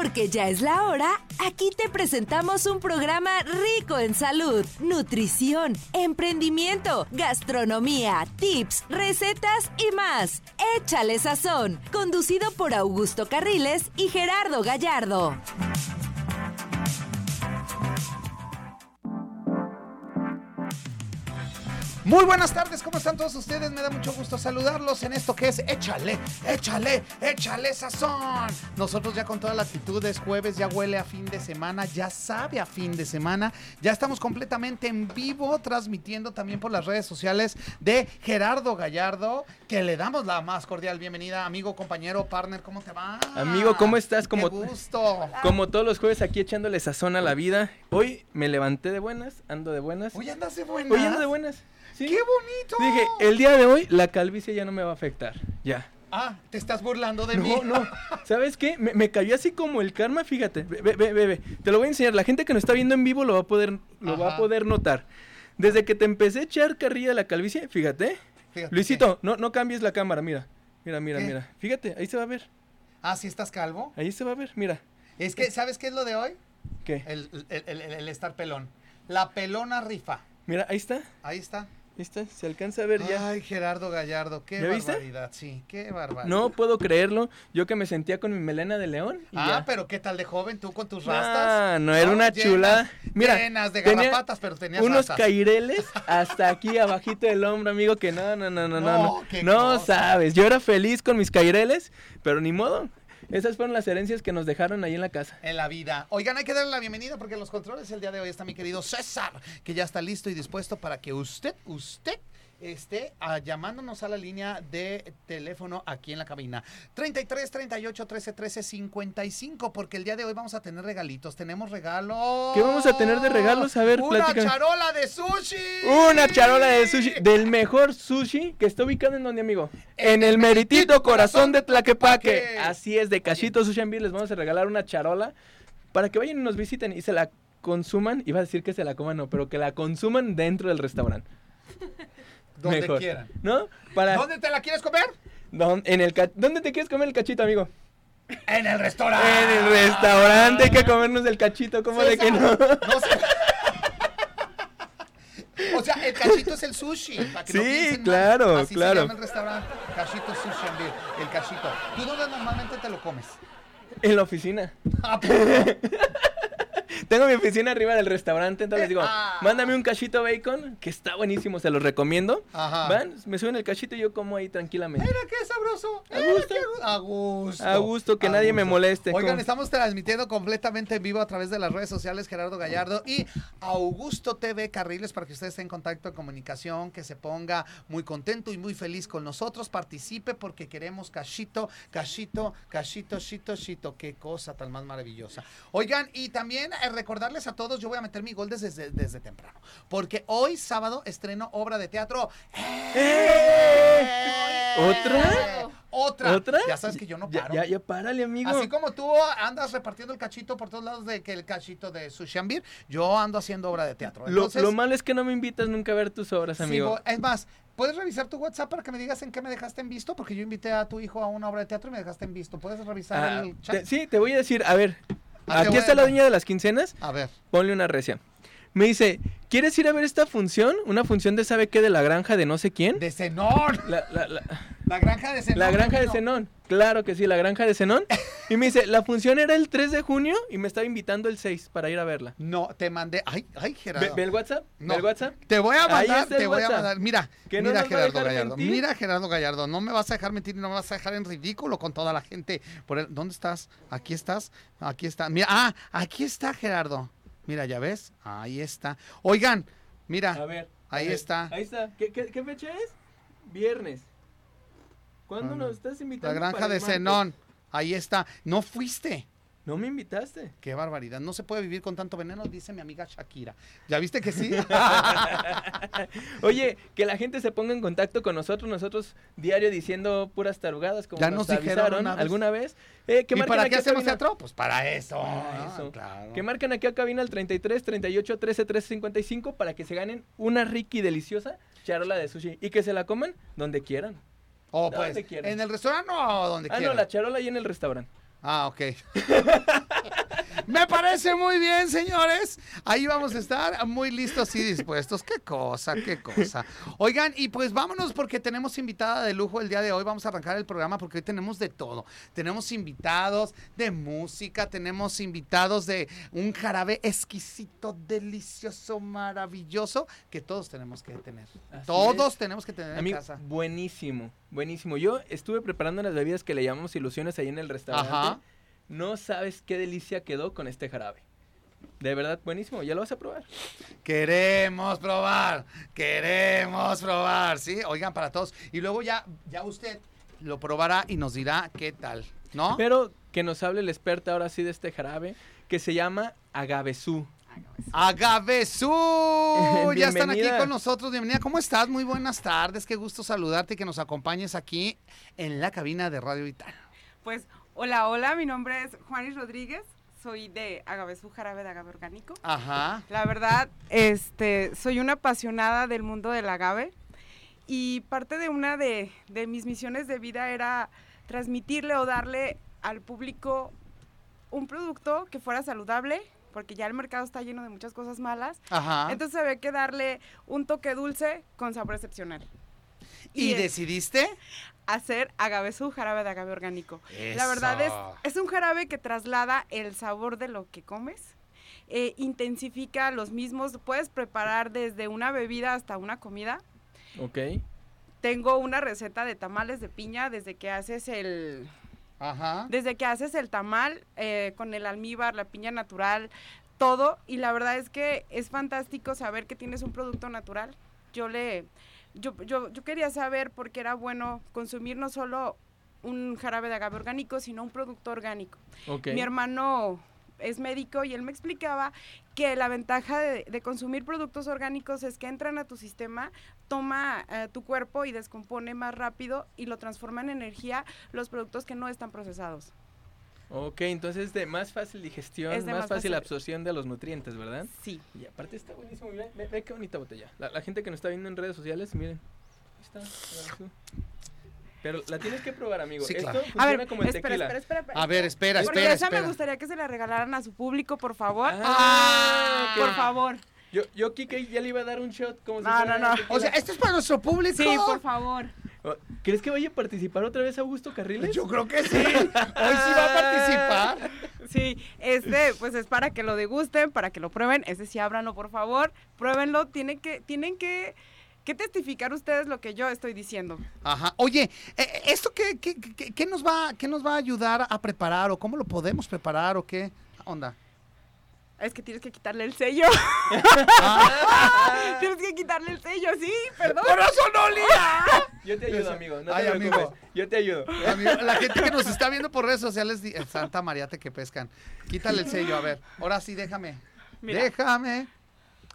Porque ya es la hora, aquí te presentamos un programa rico en salud, nutrición, emprendimiento, gastronomía, tips, recetas y más. Échale sazón, conducido por Augusto Carriles y Gerardo Gallardo. Muy buenas tardes, ¿cómo están todos ustedes? Me da mucho gusto saludarlos en esto que es Échale, échale, échale sazón. Nosotros ya con toda la actitud es jueves, ya huele a fin de semana, ya sabe a fin de semana. Ya estamos completamente en vivo transmitiendo también por las redes sociales de Gerardo Gallardo, que le damos la más cordial bienvenida, amigo, compañero, partner, ¿cómo te va? Amigo, ¿cómo estás? Como, Qué gusto. como todos los jueves aquí echándole sazón a la vida. Hoy me levanté de buenas, ando de buenas. Hoy andas de buena. Hoy ando de buenas. Sí. ¡Qué bonito! Dije, el día de hoy la calvicie ya no me va a afectar. Ya. Ah, te estás burlando de mí. No, no. ¿Sabes qué? Me, me cayó así como el karma, fíjate. Ve, ve, ve, ve. Te lo voy a enseñar. La gente que nos está viendo en vivo lo va a poder, lo va a poder notar. Desde que te empecé a echar carrilla de la calvicie, fíjate. Fíjate Luisito, no, no cambies la cámara, mira. Mira, mira, ¿Qué? mira. Fíjate, ahí se va a ver. Ah, ¿sí estás calvo? Ahí se va a ver, mira. Es que, ¿sabes qué es lo de hoy? ¿Qué? El, el- el- el estar pelón. La pelona rifa. Mira, ahí está. Ahí está. Está. Se alcanza a ver ya. Ay, Gerardo Gallardo, qué ¿Ya viste? barbaridad. Sí, qué barbaridad. No puedo creerlo. Yo que me sentía con mi melena de león. y Ah, ya. pero ¿qué tal de joven tú con tus Ah, rastas? no, era una llenas- chulada. Mira, llenas de garrapatas, pero tenías unos rastas. caireles hasta aquí abajito del hombro, amigo, que no, no, no, no, no. No, No, no sabes. Yo era feliz con mis caireles, pero ni modo. Esas fueron las herencias que nos dejaron ahí en la casa. En la vida. Oigan, hay que darle la bienvenida porque en los controles el día de hoy está mi querido César, que ya está listo y dispuesto para que usted, usted esté ah, llamándonos a la línea de teléfono aquí en la cabina. 33 38 13 13 55, porque el día de hoy vamos a tener regalitos. Tenemos regalos. ¿Qué vamos a tener de regalos? A ver, Una platícame. charola de sushi. Una charola de sushi, del mejor sushi que está ubicado en donde, amigo? En el meritito corazón de Tlaquepaque. Así es, de Cachito Sushi and Beer les vamos a regalar una charola para que vayan y nos visiten y se la consuman. Iba a decir que se la coman, no, pero que la consuman dentro del restaurante. Donde Mejor. quieran. ¿No? Para ¿Dónde te la quieres comer? don- en el ¿Dónde te quieres comer el cachito, amigo? En el restaurante. En el restaurante hay que comernos el cachito, ¿cómo de que no? No sé. O sea, el cachito es el sushi. para que no Sí, mal. claro, Así claro. se llama el restaurante. Cachito Sushi Beer. El cachito. ¿Tú dónde normalmente te lo comes? En la oficina. Ah, pues, Tengo mi oficina arriba del restaurante, entonces digo, Ah. mándame un cachito bacon, que está buenísimo, se los recomiendo. Ajá. Van, me suben el cachito y yo como ahí tranquilamente. Mira qué sabroso. A gusto. A gusto. A gusto, que A nadie me moleste. Oigan, estamos transmitiendo completamente en vivo a través de las redes sociales Gerardo Gallardo y Augusto TV Carriles para que usted esté en contacto en comunicación, que se ponga muy contento y muy feliz con nosotros, participe porque queremos cachito, cachito, cachito, chito, chito. Qué cosa tan más maravillosa. Oigan, y también recordarles a todos, yo voy a meter mi gol desde, desde, desde temprano, porque hoy sábado estreno obra de teatro. ¡Eh! ¿Otra? Otra. ¿Otra? Ya sabes que yo no paro. ya, ya párale, amigo. Así como tú andas repartiendo el cachito por todos lados de que el cachito de Beer, yo ando haciendo obra de teatro. lo, Entonces, lo malo es que no me invitas nunca a ver tus obras, amigo. es más, ¿puedes revisar tu WhatsApp para que me digas en qué me dejaste en visto? Porque yo invité a tu hijo a una obra de teatro y me dejaste en visto. ¿Puedes revisar Ah, el chat? te- sí, te voy a decir, a ver, aquí voy está la dueña de las quincenas, A ver. ponle una recia. Me dice, ¿quieres ir a ver esta función? Una función de sabe qué de la granja de no sé quién. De Zenón. La, la, la, La granja de Zenón. la granja de no. Zenón. Claro que sí, la granja de Zenón. Y me dice, la función era el 3 de junio y me estaba invitando el 6 para ir a verla. No, te mandé. Ay, ay, ¿Ve, Gerardo. ve el WhatsApp? ¿Ve No. el WhatsApp? Te voy a mandar, te voy a mandar. Mira, no mira Gerardo Gallardo. mentir. Mira Gerardo Gallardo. No me vas a dejar mentir y no me vas a dejar en ridículo con toda la gente. Por el- ¿Dónde estás? Aquí estás. Aquí está. Mira, ah, aquí está Gerardo. Mira, ya ves. Ahí está. Oigan, mira. A ver. Ahí a ver, está. Ahí está. ¿Qué, qué, qué fecha es? Viernes. ¿Cuándo Ah, no. nos estás La invitando? granja para de? Zenón. Ahí está. No fuiste. No me invitaste. Qué barbaridad. No se puede vivir con tanto veneno, dice mi amiga Shakira. ¿Ya viste que sí? Oye, que la gente se ponga en contacto con nosotros, nosotros diario diciendo puras tarugadas como Ya nos, nos avisaron vez. alguna vez. Eh, que ¿Y para qué hacemos cabina. teatro? Pues para eso. Para Ah, claro. Que marquen aquí a cabina al 33 38 13 13 55 para que se ganen una rica y deliciosa charola de sushi y que se la coman donde quieran. O ¿Dónde pues, quieran? en el restaurante o donde Ah, quieran. no, la charola ahí en el restaurante. Ah, ok. Me parece muy bien, señores. Ahí vamos a estar muy listos y dispuestos. Qué cosa, qué cosa. Oigan, y pues vámonos porque tenemos invitada de lujo el día de hoy. Vamos a arrancar el programa porque hoy tenemos de todo. Tenemos invitados de música, tenemos invitados de un jarabe exquisito, delicioso, maravilloso, que todos tenemos que tener. Así todos es. tenemos que tener Amigo, en casa. buenísimo, buenísimo. Yo estuve preparando las bebidas que le llamamos ilusiones ahí en el restaurante. Ajá. No sabes qué delicia quedó con este jarabe. De verdad, buenísimo. Ya lo vas a probar. Queremos probar, queremos probar, ¿sí? Oigan, para todos. Y luego ya, ya usted lo probará y nos dirá qué tal, ¿no? Pero que nos hable el experto ahora sí de este jarabe que se llama agavesú. Agavesú, ya están aquí con nosotros. Bienvenida, ¿cómo estás? Muy buenas tardes, qué gusto saludarte y que nos acompañes aquí en la cabina de Radio Vital. Pues, hola, hola, mi nombre es Juanis Rodríguez, soy de Agavesú Jarabe de Agave Orgánico. Ajá. La verdad, este, soy una apasionada del mundo del agave y parte de una de, de mis misiones de vida era transmitirle o darle al público un producto que fuera saludable, porque ya el mercado está lleno de muchas cosas malas. Ajá. Entonces había que darle un toque dulce con sabor excepcional. ¿Y es- decidiste? Hacer agavesú jarabe de agave orgánico. La verdad es, es un jarabe que traslada el sabor de lo que comes, eh, intensifica los mismos, puedes preparar desde una bebida hasta una comida. ¿Ok? Tengo una receta de tamales de piña desde que haces el, Ajá. desde que haces el tamal eh, con el almíbar, la piña natural, todo. Y la verdad es que es fantástico saber que tienes un producto natural. Yo le, yo, yo, yo quería saber por qué era bueno consumir no solo un jarabe de agave orgánico, sino un producto orgánico. Mi hermano es médico y él me explicaba que la ventaja de, de consumir productos orgánicos es que entran a tu sistema, toma eh, tu cuerpo y descompone más rápido y lo transforma en energía los productos que no están procesados. Ok, entonces de más fácil digestión, Es de más, más fácil fácil- absorción de los nutrientes, ¿verdad? Sí. Y aparte está buenísimo. Ve, ve- ve qué bonita botella. La, la gente que nos está viendo en redes sociales, miren. Ahí está. Pero la tienes que probar, amigo. Sí, Esto claro. funciona A ver, como el espera, tequila. espera, espera, espera. A ver, espera, Porque espera, esa espera. me gustaría que se la regalaran a su público, por favor. Ah, por ok. favor. Yo, yo, Kike, ya le iba a dar un shot como si No, fuera no, no. tequila. O sea, esto es para nuestro público. Sí, por favor. ¿Crees que vaya a participar otra vez Augusto Carriles? Yo creo que sí. Hoy sí va a participar. Sí, este, pues es para que lo degusten, para que lo prueben. Ese sí, ábranlo, por favor. Pruébenlo. Tienen que, tienen que, que testificar ustedes lo que yo estoy diciendo. Ajá. Oye, eh, ¿esto qué, qué, qué- qué nos va, qué nos va a ayudar a preparar o cómo lo podemos preparar o qué onda? Es que tienes que quitarle el sello. Ah. tienes que quitarle el sello, sí, perdón. ¡Corazón olía! Yo te ayudo, amigo. No Ay, te amigo. preocupes. Yo te ayudo. Amigo, la gente que nos está viendo por redes sociales, di- Santa Mariate que pescan. Quítale el sello, a ver. Ahora sí, déjame. Mira. Déjame.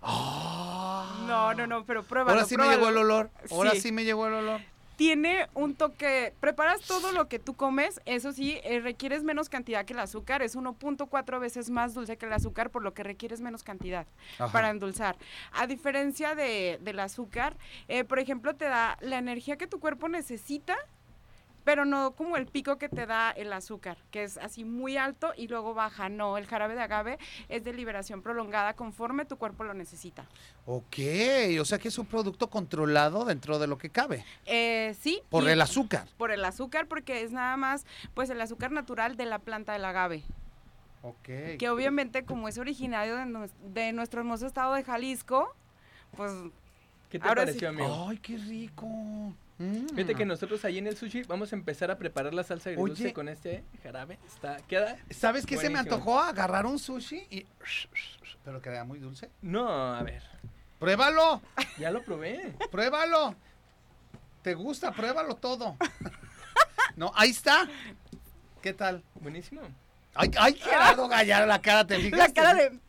Ah. No, no, no, pero pruébalo. Ahora sí me llegó el olor. Ahora sí. Sí. me llegó el olor. Tiene un toque, preparas todo lo que tú comes, eso sí, eh, requieres menos cantidad que el azúcar, es 1.4 veces más dulce que el azúcar, por lo que requieres menos cantidad Ajá. para endulzar. A diferencia de, del azúcar, eh, por ejemplo, te da la energía que tu cuerpo necesita, pero no como el pico que te da el azúcar, que es así muy alto y luego baja. No, el jarabe de agave es de liberación prolongada conforme tu cuerpo lo necesita. Ok, o sea que es un producto controlado dentro de lo que cabe. Eh, sí. Por y- el azúcar. por el azúcar porque es nada más pues el azúcar natural de la planta del agave Ok. que obviamente como es originario de, nues- de nuestro hermoso estado de Jalisco pues ¿Qué te Ahora sí. pareció, amigo? Ay, qué rico. Mm. Fíjate que nosotros ahí en el sushi vamos a empezar a preparar la salsa agridulce Oye. con este jarabe. Está, queda. ¿Sabes qué se me antojó? Agarrar un sushi y... Pero queda muy dulce. No, a ver. Pruébalo, Ya lo probé. pruébalo. ¿Te gusta? Pruébalo todo. No, ahí está. ¿Qué tal? Buenísimo. Ay, ay Gerardo Gallardo, la cara te fijas. la cara de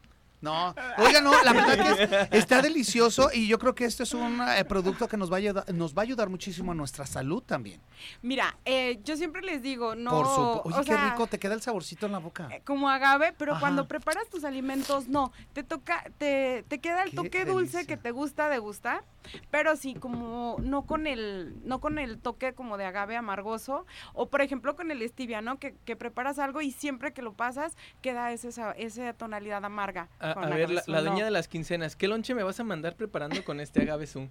No, oiga, no, la verdad que es- está delicioso y yo creo que este es un eh, producto que nos va, a ayudar, nos va a ayudar muchísimo a nuestra salud también. Mira, eh, yo siempre les digo, no. Por supuesto. Oye, o qué sea, rico, te queda el saborcito en la boca. eh, Como agave, pero Ajá. cuando preparas tus alimentos, no. Te toca, te, te queda el Qué toque dulce que te gusta degustar, pero sí, como no con el, no con el toque como de agave amargoso. O por ejemplo con el stevia, ¿no? Que, que preparas algo y siempre que lo pasas, queda ese, sa- esa tonalidad amarga. A, a ver, la, la dueña no. de las quincenas, ¿qué lonche me vas a mandar preparando con este agave zoom?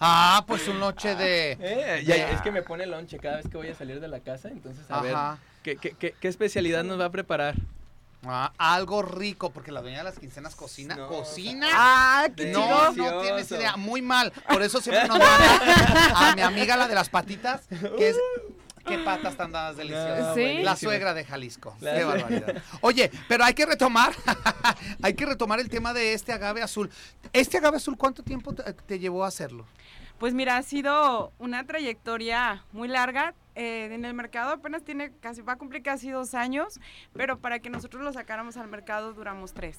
Ah, pues un noche de... Eh, ya, es que me pone lonche cada vez que voy a salir de la casa, entonces a ver. ¿qué, qué, qué, qué especialidad nos va a preparar? Ah, algo rico, porque la dueña de las quincenas cocina. No. ¿Cocina? ¡Ah, qué No, no tienes idea, muy mal. Por eso siempre nos manda a mi amiga la de las patitas, que es qué patas tan dadas deliciosas. Sí. La suegra de Jalisco. La Qué barbaridad. Oye, pero hay que retomar, hay que retomar el tema de este agave azul. Este agave azul, ¿cuánto tiempo te, te llevó a hacerlo? Pues mira, ha sido una trayectoria muy larga. eh, en el mercado apenas tiene casi, va a cumplir casi dos años, pero para que nosotros lo sacáramos al mercado duramos tres.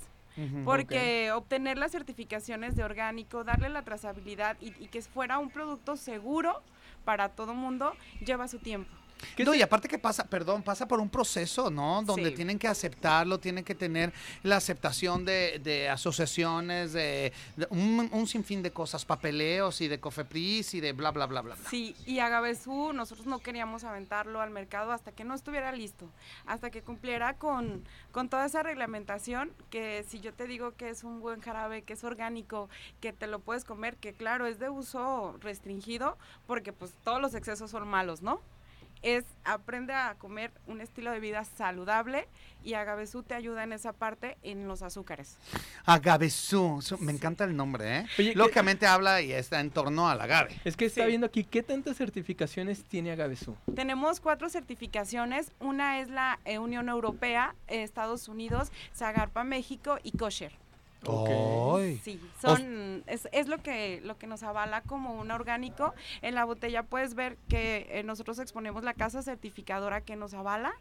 Porque obtener las certificaciones de orgánico, darle la trazabilidad y, y que fuera un producto seguro para todo mundo, lleva su tiempo. ¿Qué No, se- y aparte que pasa, perdón, pasa por un proceso, ¿no? Donde Sí. tienen que aceptarlo, tienen que tener la aceptación de, de asociaciones, de, de un, un sinfín de cosas, papeleos y de Cofepris y de bla, bla, bla, bla, bla. Sí, y Agavesú nosotros no queríamos aventarlo al mercado hasta que no estuviera listo, hasta que cumpliera con, con toda esa reglamentación, que si yo te digo que es un buen jarabe, que es orgánico, que te lo puedes comer, que claro, es de uso restringido, porque pues todos los excesos son malos, ¿no? Es aprende a comer un estilo de vida saludable y Agavesú te ayuda en esa parte en los azúcares. Agavesú, me encanta el nombre, ¿eh? Oye, ¿qué- Lógicamente habla y está en torno al agave. Es que está Sí. viendo aquí, ¿qué tantas certificaciones tiene Agavesu? Tenemos cuatro certificaciones. Una es la eh, Unión Europea, Estados Unidos, Zagarpa México y Kosher. Sí, son es, es lo que lo que nos avala como un orgánico. En la botella puedes ver que eh, nosotros exponemos la casa certificadora que nos avala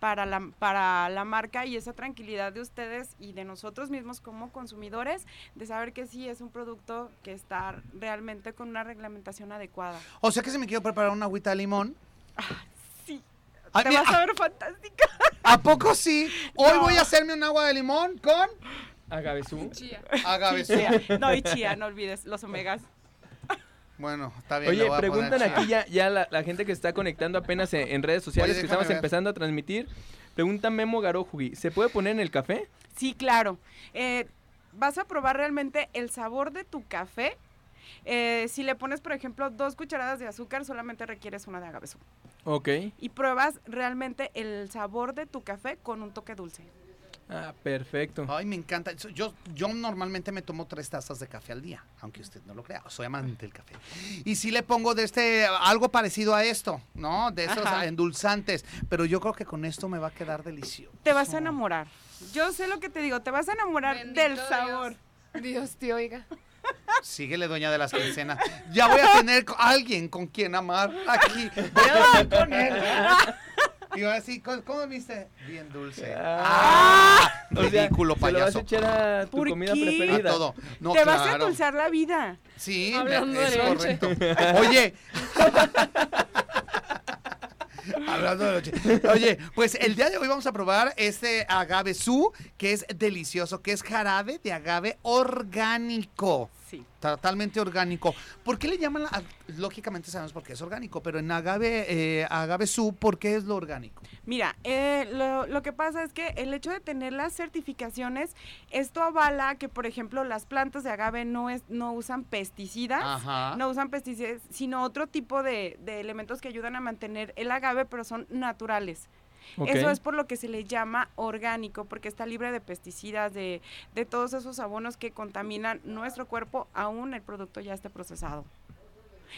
para la, para la marca y esa tranquilidad de ustedes y de nosotros mismos como consumidores de saber que sí es un producto que está realmente con una reglamentación adecuada. O sea que si me quiero preparar una agüita de limón. Sí, Ay, te mira, vas a ver fantástica. ¿A poco sí? Hoy No. voy a hacerme un agua de limón con Agavesu. agavesú. No, y chía, no olvides los omegas. Bueno, está bien. Oye, voy a poner preguntan chía. aquí ya, ya la, la gente que está conectando apenas en, en redes sociales, Oye, que estamos ver. empezando a transmitir. Pregunta Memo Garojugi, ¿se puede poner en el café? Sí, claro. Eh, vas a probar realmente el sabor de tu café. Eh, si le pones, por ejemplo, dos cucharadas de azúcar, solamente requieres una de agavesú. Ok. Y pruebas realmente el sabor de tu café con un toque dulce. Ah, perfecto. Ay, me encanta. Yo, yo normalmente me tomo tres tazas de café al día, aunque usted no lo crea. Soy amante del café. Y sí le pongo de este, algo parecido a esto, ¿no? De esos Ajá. endulzantes. Pero yo creo que con esto me va a quedar delicioso. Te vas a enamorar. Yo sé lo que te digo, te vas a enamorar Bendito del sabor. Dios te oiga. Síguele, dueña de las quincenas. Ya voy a tener alguien con quien amar aquí. Voy a hablar con él. Y va a decir, ¿cómo, cómo viste? Bien dulce. Ah. Ah, ridículo, ¿Se lo vas payaso. a echar a tu ¿Por comida qué? A preferida? todo. No, te vas a claro. endulzar la vida. Sí, Hablando es de lonche. correcto. Oye. Hablando de lonche. Oye, pues el día de hoy vamos a probar este agave su, que es delicioso, que es jarabe de agave orgánico. Sí. Totalmente orgánico. ¿Por qué le llaman? la- lógicamente sabemos por qué es orgánico, pero en agave, eh, agave su, ¿por qué es lo orgánico? Mira, eh, lo, lo que pasa es que el hecho de tener las certificaciones, esto avala que, por ejemplo, las plantas de agave no, es, no usan pesticidas, Ajá. no usan pesticidas, sino otro tipo de, de elementos que ayudan a mantener el agave, pero son naturales. Eso es por lo que se le llama orgánico, porque está libre de pesticidas, de, de todos esos abonos que contaminan nuestro cuerpo, aún el producto ya esté procesado.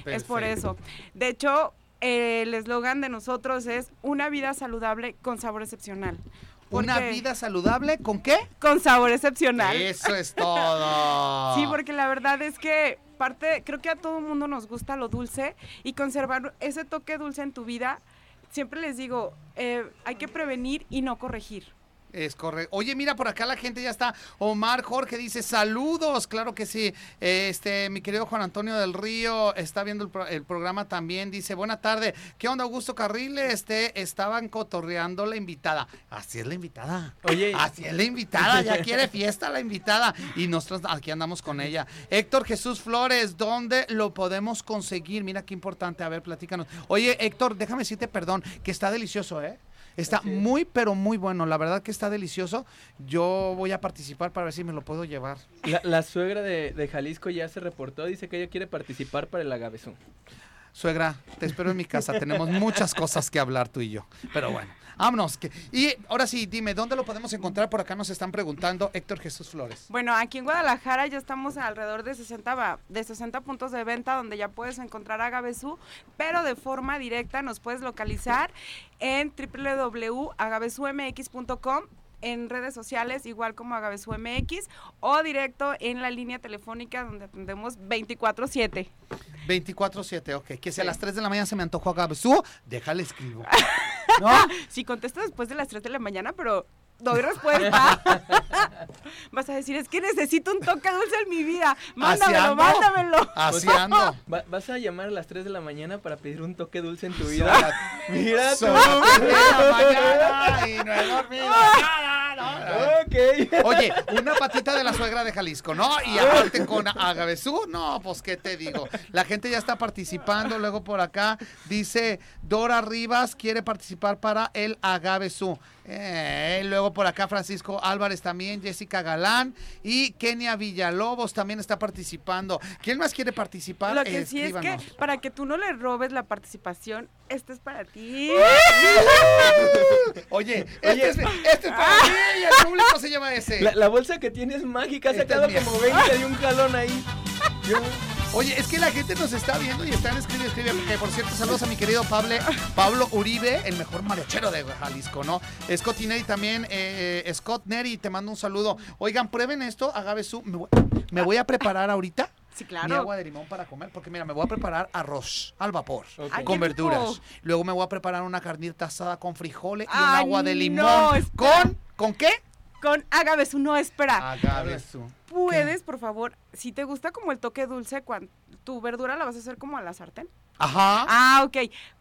Es por eso. De hecho, eh, el eslogan de nosotros es una vida saludable con sabor excepcional. Una vida saludable, ¿con qué? Con sabor excepcional. Eso es todo. Sí, porque la verdad es que parte, creo que a todo mundo nos gusta lo dulce y conservar ese toque dulce en tu vida. Siempre les digo, eh, hay que prevenir y no corregir. Es correcto. Oye, mira, por acá la gente ya está. Omar Jorge dice saludos. Claro que sí. Este, mi querido Juan Antonio del Río está viendo el, pro- el programa también. Dice, buena tarde. ¿Qué onda, Augusto Carriles? Este, estaban cotorreando la invitada. Así es la invitada. Oye. Así es la invitada. Ya quiere fiesta la invitada. Y nosotros aquí andamos con ella. Héctor Jesús Flores, ¿dónde lo podemos conseguir? Mira qué importante. A ver, platícanos. Oye, Héctor, déjame decirte perdón, que está delicioso, ¿eh? Está Así es. muy, pero muy bueno. La verdad que está delicioso. Yo voy a participar para ver si me lo puedo llevar. La, la suegra de, de Jalisco ya se reportó, dice que ella quiere participar para el agavesú. Suegra, te espero en mi casa. Tenemos muchas cosas que hablar tú y yo. Pero bueno, vámonos. que- Y ahora sí, dime, ¿dónde lo podemos encontrar? Por acá nos están preguntando Héctor Jesús Flores. Bueno, aquí en Guadalajara ya estamos alrededor de 60, va- de 60 puntos de venta donde ya puedes encontrar Agavesú, pero de forma directa nos puedes localizar en www.agavesumx.com en redes sociales, igual como AgavesúMX, o directo en la línea telefónica donde atendemos 24-7. 24-7, ok. Que si a las 3 de la mañana se me antojó Agabesú, déjale escribo. ¿No? Si contesto después de las 3 de la mañana, pero doy respuesta. Vas a decir, es que necesito un toque dulce en mi vida. Mándamelo, ando. mándamelo. Así Pues, ando. Va- ¿Vas a llamar a las 3 de la mañana para pedir un toque dulce en tu vida? Mira tú. las tres de la mañana y Ok. Oye, una patita de la suegra de Jalisco, ¿no? Y aparte con Agavesú, no, pues qué te digo. La gente ya está participando, luego por acá dice Dora Rivas quiere participar para el Agavesú. Eh, luego por acá Francisco Álvarez también, Jessica Galán y Kenia Villalobos también está participando. ¿Quién más quiere participar? Lo que sí es que para que tú no le robes la participación, este es para ti. Oye, este, es, este es para y el público se llama ese. La, la bolsa que tienes mágica, ha sacado es como 20 de un jalón ahí. Yo- Oye, es que la gente nos está viendo y están escribiendo, escribiendo. Que por cierto, saludos a mi querido Pablo, Pablo Uribe, el mejor mariachero de Jalisco, ¿no? Scott Neri también, eh, eh, Scott Neri, te mando un saludo. Oigan, prueben esto, agave su. Me voy, me voy a preparar ahorita Sí, mi claro. agua de limón para comer, porque mira, me voy a preparar arroz al vapor. Con verduras. Luego me voy a preparar una carnita asada con frijoles y un agua de limón. no. ¿Con? ¿Con qué? Con Agavesú, no, espera. Agave su. Puedes, por favor, si te gusta como el toque dulce, cuando tu verdura la vas a hacer como a la sartén. Ajá. Ah, ok.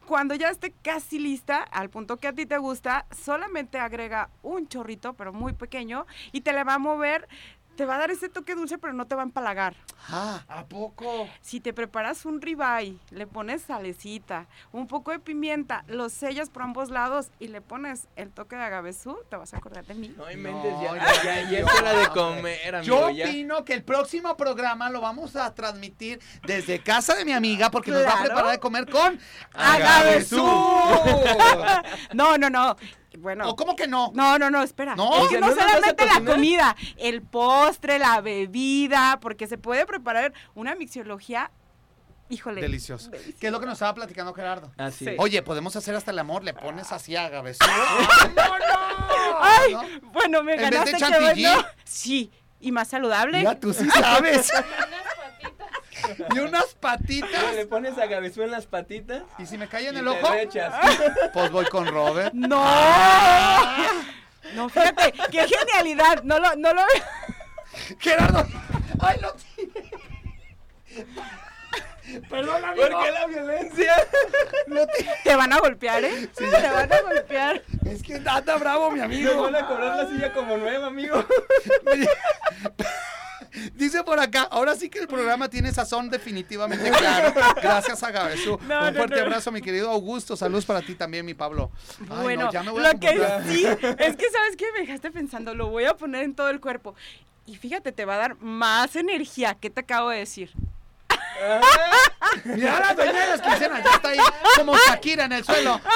Cuando ya esté casi lista, al punto que a ti te gusta, solamente agrega un chorrito, pero muy pequeño, y te le va a mover, te va a dar ese toque dulce, pero no te va a empalagar. Ah, ¿a poco? Si te preparas un ribeye, le pones salecita, un poco de pimienta, lo sellas por ambos lados y le pones el toque de agavesú, te vas a acordar de mí. No inventes, No, ya, ya, ya, es hora de comer, amigo. Yo ya. opino que el próximo programa lo vamos a transmitir desde casa de mi amiga porque nos va a preparar de comer con ¡Agavesú! No, no, no. Bueno. ¿O cómo que no? No, no, no, espera. No, es que ¿que no, no solamente la comida, el postre, la bebida, porque se puede preparar una mixología, híjole. Delicioso. deliciosa. ¿Qué es lo que nos estaba platicando Gerardo? Así. Oye, podemos hacer hasta el amor, le pones así a Agavesú. ¡No, no! Ay, ¿No? bueno, me ¿En vez de ganaste, chantilly? bueno. Sí, y más saludable. Mira, tú sí sabes. y unas Le patitas. pones a en las patitas. Y si me cae en y el te ojo, pues voy con Robert. No. No, fíjate, qué genialidad. No lo, no lo. Gerardo. Ay, lo tiene. Perdón, amigo. ¿Por qué la violencia? Te van a golpear, ¿eh? Te van a golpear. Es que anda bravo, mi amigo. van a cobrar la silla como nueva, amigo. Dice por acá, ahora sí que el programa tiene sazón definitivamente claro. Gracias a. No, Un fuerte no. abrazo, mi querido Augusto. Saludos para ti también, mi Pablo. Ay, no, bueno, ya me voy a lo que comportar. sí es que sabes que me dejaste pensando, lo voy a poner en todo el cuerpo. Y fíjate, te va a dar más energía. ¿Qué te acabo de decir? Mira la dueña de las quincenas, ya está ahí como Shakira en el suelo.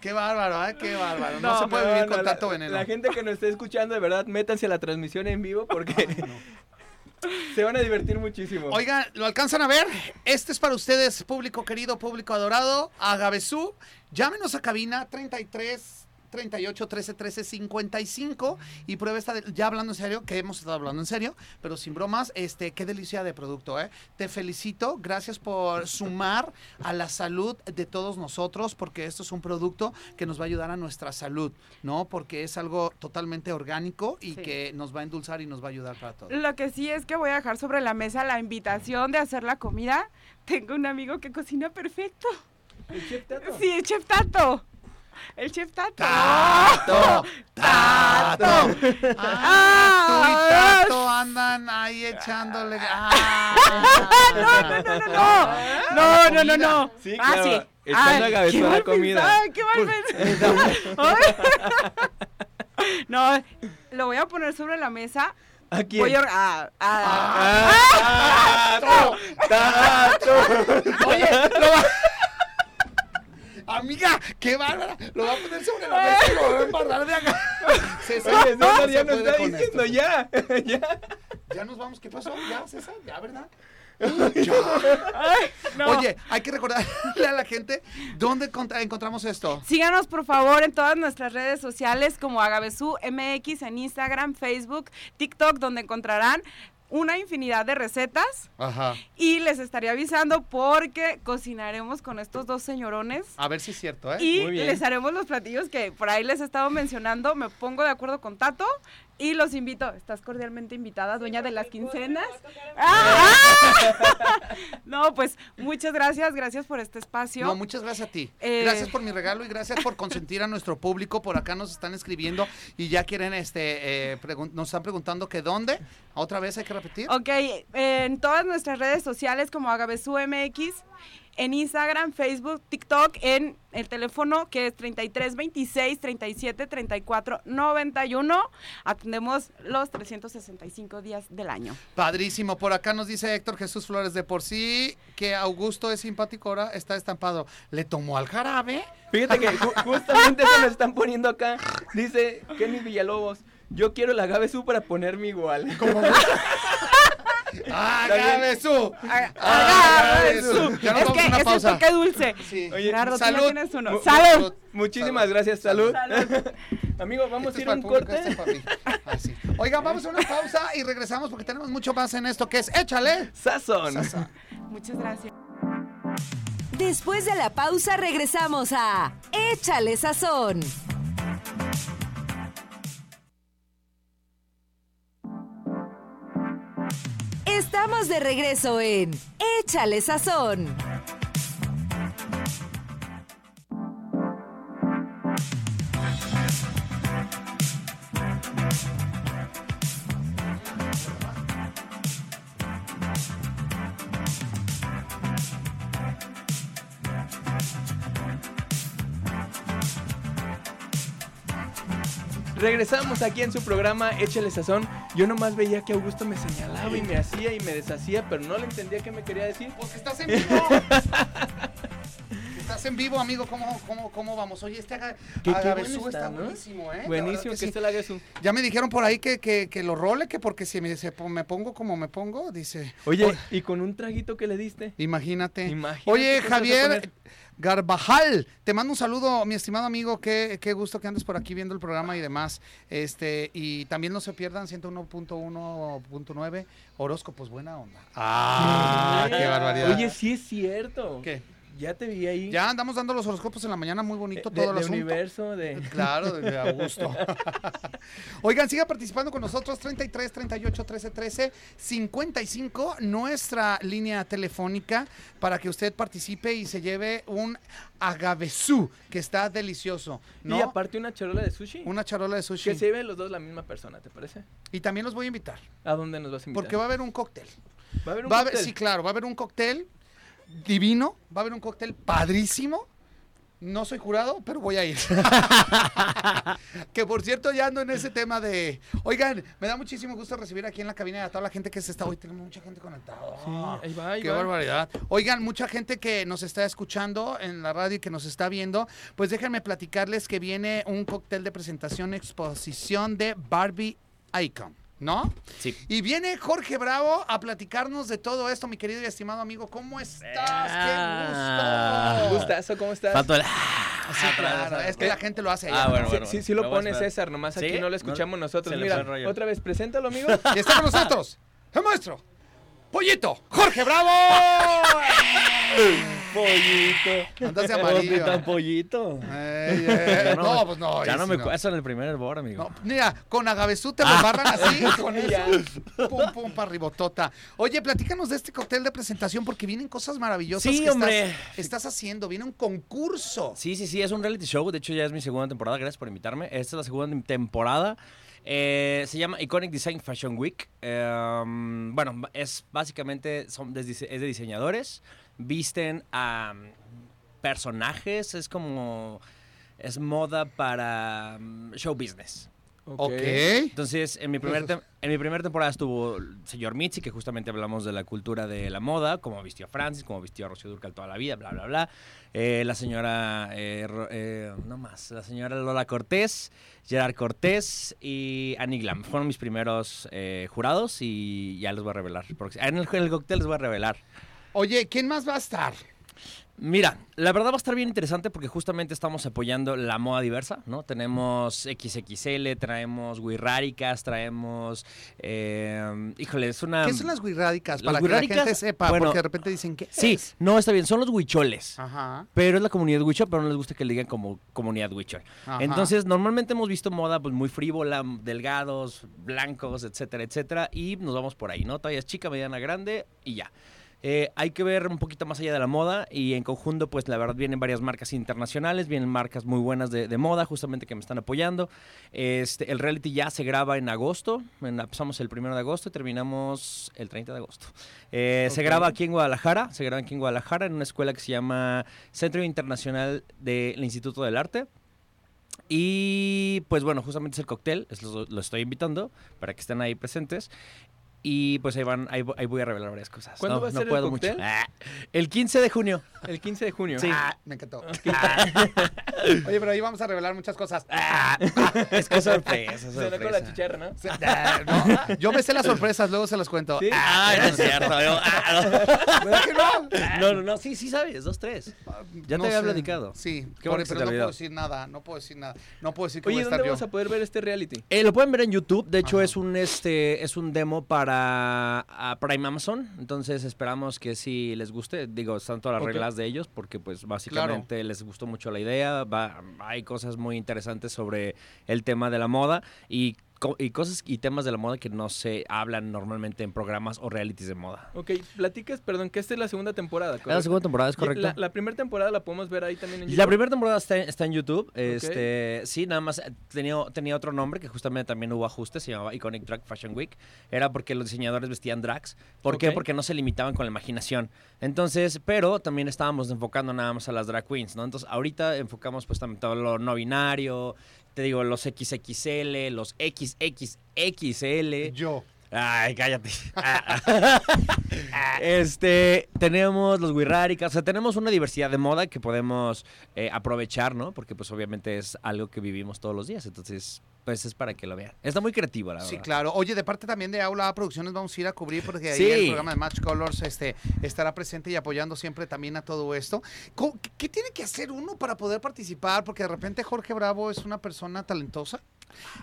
Qué bárbaro, ¿eh? Qué bárbaro. No, No, se puede No, vivir no, con la- tanto veneno. La gente que nos esté escuchando, de verdad, métanse a la transmisión en vivo porque se van a divertir muchísimo. Oigan, ¿lo alcanzan a ver? Este es para ustedes, público querido, público adorado. Agavesú, llámenos a cabina 33 38 13 13 55 y prueba esta, de- ya hablando en serio, que hemos estado hablando en serio, pero sin bromas, este, qué delicia de producto, ¿eh? Te felicito, gracias por sumar a la salud de todos nosotros, porque esto es un producto que nos va a ayudar a nuestra salud, ¿no? Porque es algo totalmente orgánico y Sí. que nos va a endulzar y nos va a ayudar para todo. Lo que sí es que voy a dejar sobre la mesa la invitación de hacer la comida. Tengo un amigo que cocina perfecto. El chef Tato. Sí, el chef Tato. El chef Tato. ¡Tato! ¡Tato! Ah, tú y Ah. Tato andan ahí echándole. Ah. No, no, no, no, no. No, no, no, no. Sí, Ah, claro, sí. echando qué a la mal comida. pensado, qué mal pensado. Ay. No, lo voy a poner sobre la mesa. ¿A quién? Voy a... ah, ah. Ah, Tato, Tato. Oye, lo va. Amiga, qué bárbara. Lo va a poner sobre la mesa y lo va a embarrar de acá. César, Oye, ya nos está diciendo esto. ya. Ya. Ya nos vamos. ¿Qué pasó? Ya, César, ya, ¿verdad? Ay, no. Oye, hay que recordarle a la gente dónde contra- encontramos esto. Síganos por favor en todas nuestras redes sociales como Agavesú MX en Instagram, Facebook, TikTok, donde encontrarán una infinidad de recetas Ajá. y les estaré avisando porque cocinaremos con estos dos señorones A ver si es cierto, ¿eh? y Muy bien. les haremos los platillos que por ahí les he estado mencionando. Me pongo de acuerdo con Tato y los invito. Estás cordialmente invitada, dueña de las quincenas. ¡Ah! No, pues muchas gracias, gracias por este espacio. No, muchas gracias a ti. Eh, Gracias por mi regalo y gracias por consentir a nuestro público. Por acá nos están escribiendo y ya quieren, este, eh, nos están preguntando que dónde. Otra vez hay que repetir. Ok, en todas nuestras redes sociales como Agavesú MX, en Instagram, Facebook, TikTok, en el teléfono que es 33 26 37 34 91. Atendemos los 365 días del año. Padrísimo. Por acá nos dice Héctor Jesús Flores de por sí que Augusto es simpático ahora está estampado. ¿Le tomó al jarabe? Fíjate que ju- justamente eso nos están poniendo acá. Dice Kenny Villalobos. Yo quiero la Agavesú para ponerme igual. ¡Agave. Agavesú. Ya nos Es que una ese pausa. toque dulce. Sí. Oye, Gerardo, tú ya salud. tienes uno. Mu- ¡Salud! Muchísimas gracias, salud. Salud. Amigo, vamos Este a es ir a un este es corte. para mí. Así. Oigan, vamos a una pausa y regresamos porque tenemos mucho más en esto que es Échale. Sazón. Muchas gracias. Después de la pausa regresamos a Échale Sazón. Estamos de regreso en Échale Sazón. Regresamos aquí en su programa Échale Sazón. Yo nomás veía que Augusto me señalaba y me hacía y me deshacía, pero no le entendía qué me quería decir. Porque estás en vivo. estás en vivo, amigo. ¿Cómo, cómo, cómo vamos? Oye, este aga- Qué- agavesú está, está ¿no? buenísimo, ¿eh? Buenísimo que, que sí. este. Ya me dijeron por ahí que, que, que lo role, que porque si me, se me pongo como me pongo, dice. Oye, "Oh, ¿y con un traguito que le diste? imagínate. Imagínate Oye, Javier. Garbajal, te mando un saludo, mi estimado amigo. Qué, qué gusto que andes por aquí viendo el programa y demás. Este, y también no se pierdan 101.1.9 horóscopos, buena onda. Ah, qué barbaridad. Oye, sí es cierto. ¿Qué? Ya te vi ahí. Ya andamos dando los horóscopos en la mañana, muy bonito de, todo el de universo, de... Claro, de Augusto. Oigan, siga participando con nosotros 33 38 13 13 55, nuestra línea telefónica para que usted participe y se lleve un agavesú que está delicioso, ¿no? Y aparte una charola de sushi. una charola de sushi. Que se lleven los dos la misma persona, ¿te parece? Y también los voy a invitar, ¿A dónde nos vas a invitar? porque va a haber un cóctel. va a haber un Va a haber- cóctel. sí, claro, va a haber un cóctel divino, va a haber un cóctel padrísimo. No soy jurado, pero voy a ir. que por cierto, ya ando en ese tema de. Oigan, me da muchísimo gusto recibir aquí en la cabina a toda la gente que se está. Hoy tenemos mucha gente conectada. Sí, ahí va, ahí Qué va. barbaridad. Oigan, mucha gente que nos está escuchando en la radio y que nos está viendo, pues déjenme platicarles que viene un cóctel de presentación, exposición de Barbie Icon, ¿no? Sí. Y viene Jorge Bravo a platicarnos de todo esto, mi querido y estimado amigo. ¿Cómo estás? Ah. ¡Qué gusto! Gustazo, ¿cómo estás? Faltó el- Sí, claro, es que la gente lo hace allá. Ah, bueno, bueno. sí, bueno. sí lo a pone. César, nomás aquí no lo escuchamos No, nosotros. Mira, otra vez, preséntalo, amigo. Y está con nosotros, el maestro, Pollito, Jorge Bravo. Pollito. Andas Oh, amarillo. tan pollito. Ey, eh, Ya no, pues no. Ya no me cuesta en el primer hervor, amigo. No, mira, con agavesú te lo barran así, con eso. Pum, pum, pa' ribotota. Oye, platícanos de este cóctel de presentación porque vienen cosas maravillosas Sí, que hombre. Estás, estás haciendo. Viene un concurso. Sí, sí, sí, es un reality show. De hecho, ya es mi segunda temporada. Gracias por invitarme. Esta es la segunda temporada. Eh, se llama Iconic Design Fashion Week. Eh, um, bueno, es básicamente son de, es de diseñadores. Visten a um, personajes. Es como. Es moda para um, show business. Ok. Entonces, en mi, primer en mi primera temporada estuvo el señor Mitzi, que justamente hablamos de la cultura de la moda, cómo vistió a Francis, cómo vistió a Rocío Durcal toda la vida, bla, bla, bla. Eh, la señora, eh, eh, no más, la señora Lola Cortés, Gerard Cortés y Annie Glam. Fueron mis primeros eh, jurados y ya les voy a revelar. En el, en el cóctel les voy a revelar. Oye, ¿quién más va a estar? Mira, la verdad va a estar bien interesante porque justamente estamos apoyando la moda diversa, ¿no? Tenemos XXL, traemos wirráricas, traemos... eh, híjole, es una... ¿Qué son las guirrádicas? Las Para que la gente sepa, bueno, porque de repente dicen que Sí, no, está bien, son los huicholes. Ajá. Pero es la comunidad huichol, pero no les gusta que le digan como comunidad huichol. Ajá. Entonces, normalmente hemos visto moda pues muy frívola, delgados, blancos, etcétera, etcétera, y nos vamos por ahí, ¿no? Tallas chica, mediana, grande y ya. Eh, hay que ver un poquito más allá de la moda y en conjunto, pues la verdad vienen varias marcas internacionales, vienen marcas muy buenas de, de moda, justamente que me están apoyando. Este, el reality ya se graba en agosto, en- empezamos el primero de agosto y terminamos el 30 de agosto. Eh, Se Ok. graba aquí en Guadalajara, se graba aquí en Guadalajara en una escuela que se llama Centro Internacional del Instituto del Arte. Y pues bueno, justamente es el cóctel, es lo, lo estoy invitando para que estén ahí presentes. Y pues ahí van, ahí, ahí voy a revelar varias cosas. ¿Cuándo No, va a no ser el puedo cóctel? mucho. Ah, el 15 de junio. El 15 de junio. Sí. Ah, me encantó. Oye, pero ahí vamos a revelar muchas cosas. Ah, es que sorpresa, Se con la sorpresa. chicharra, ¿no? Ah, no, yo me sé las sorpresas, luego se las cuento. Sí. Ah, no es cierto. yo- ah, ¿Verdad que no? no. no, sí, sí sabes, dos, tres. Ya No te había sé. platicado. Sí, Qué por- pero no puedo decir nada, no puedo decir nada. No puedo decir que Oye, voy a ¿dónde estar yo. vamos a poder ver este reality? Eh, lo pueden ver en YouTube. De hecho, Ajá. es un este es un demo para a Prime Amazon. Entonces esperamos que si les guste. Digo, están todas las reglas de ellos porque pues básicamente les gustó mucho la idea. Va, hay cosas muy interesantes sobre el tema de la moda y, y cosas y temas de la moda que no se hablan normalmente en programas o realities de moda. Ok, platicas, perdón, que esta es la segunda temporada, La ¿correcto? segunda temporada es correcto. La, la primera temporada la podemos ver ahí también en YouTube. La primera temporada está, está en YouTube. Este, sí, nada más tenía, tenía otro nombre que justamente también hubo ajustes, se llamaba Iconic Drag Fashion Week. Era porque los diseñadores vestían drags. ¿Por qué? Ok. Porque no se limitaban con la imaginación. Entonces, pero también estábamos enfocando nada más a las drag queens, ¿no? Entonces, ahorita enfocamos pues también todo lo no binario, te digo, los XXL, los XXXL. Yo. Ay, cállate. este, tenemos los wirráricas, o sea, tenemos una diversidad de moda que podemos eh, aprovechar, ¿no? Porque pues obviamente es algo que vivimos todos los días, entonces pues es para que lo vean. Está muy creativo, la Sí, verdad. claro. Oye, de parte también de Aula Producciones vamos a ir a cubrir porque ahí Sí. el programa de Match Colors este, estará presente y apoyando siempre también a todo esto. Co- ¿Qué, qué tiene que hacer uno para poder participar? Porque de repente Jorge Bravo es una persona talentosa.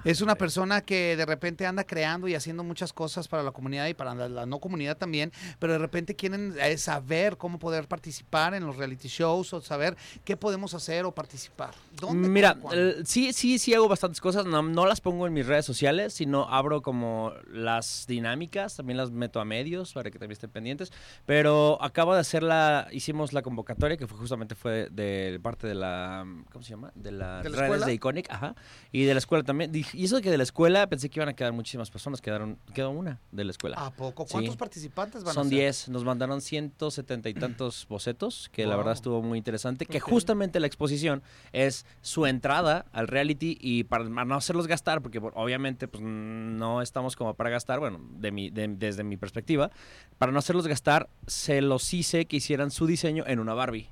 Es una persona que de repente anda creando y haciendo muchas cosas para la comunidad y para la, la no comunidad también, pero de repente quieren eh, saber cómo poder participar en los reality shows o saber qué podemos hacer o participar. ¿Dónde? Mira, el- sí, sí, sí hago bastantes cosas. No, no las pongo en mis redes sociales, sino abro como las dinámicas, también las meto a medios para que también estén pendientes. Pero acabo de hacer la, hicimos la convocatoria que fue justamente fue de, de parte de la, ¿cómo se llama? De las ¿De la redes escuela? de Iconic, ajá. Y de la escuela también. Dije- Y eso de que de la escuela pensé que iban a quedar muchísimas personas, quedaron, quedó una de la escuela. ¿A poco? Sí. ¿Cuántos participantes van a Son ser? 10, nos mandaron 170 y tantos bocetos, que la verdad estuvo muy interesante, que justamente la exposición es su entrada al reality y para no hacerlos gastar, porque por- obviamente pues, no estamos como para gastar, bueno, de mi, de- desde mi perspectiva, para no hacerlos gastar, se los hice que hicieran su diseño en una Barbie.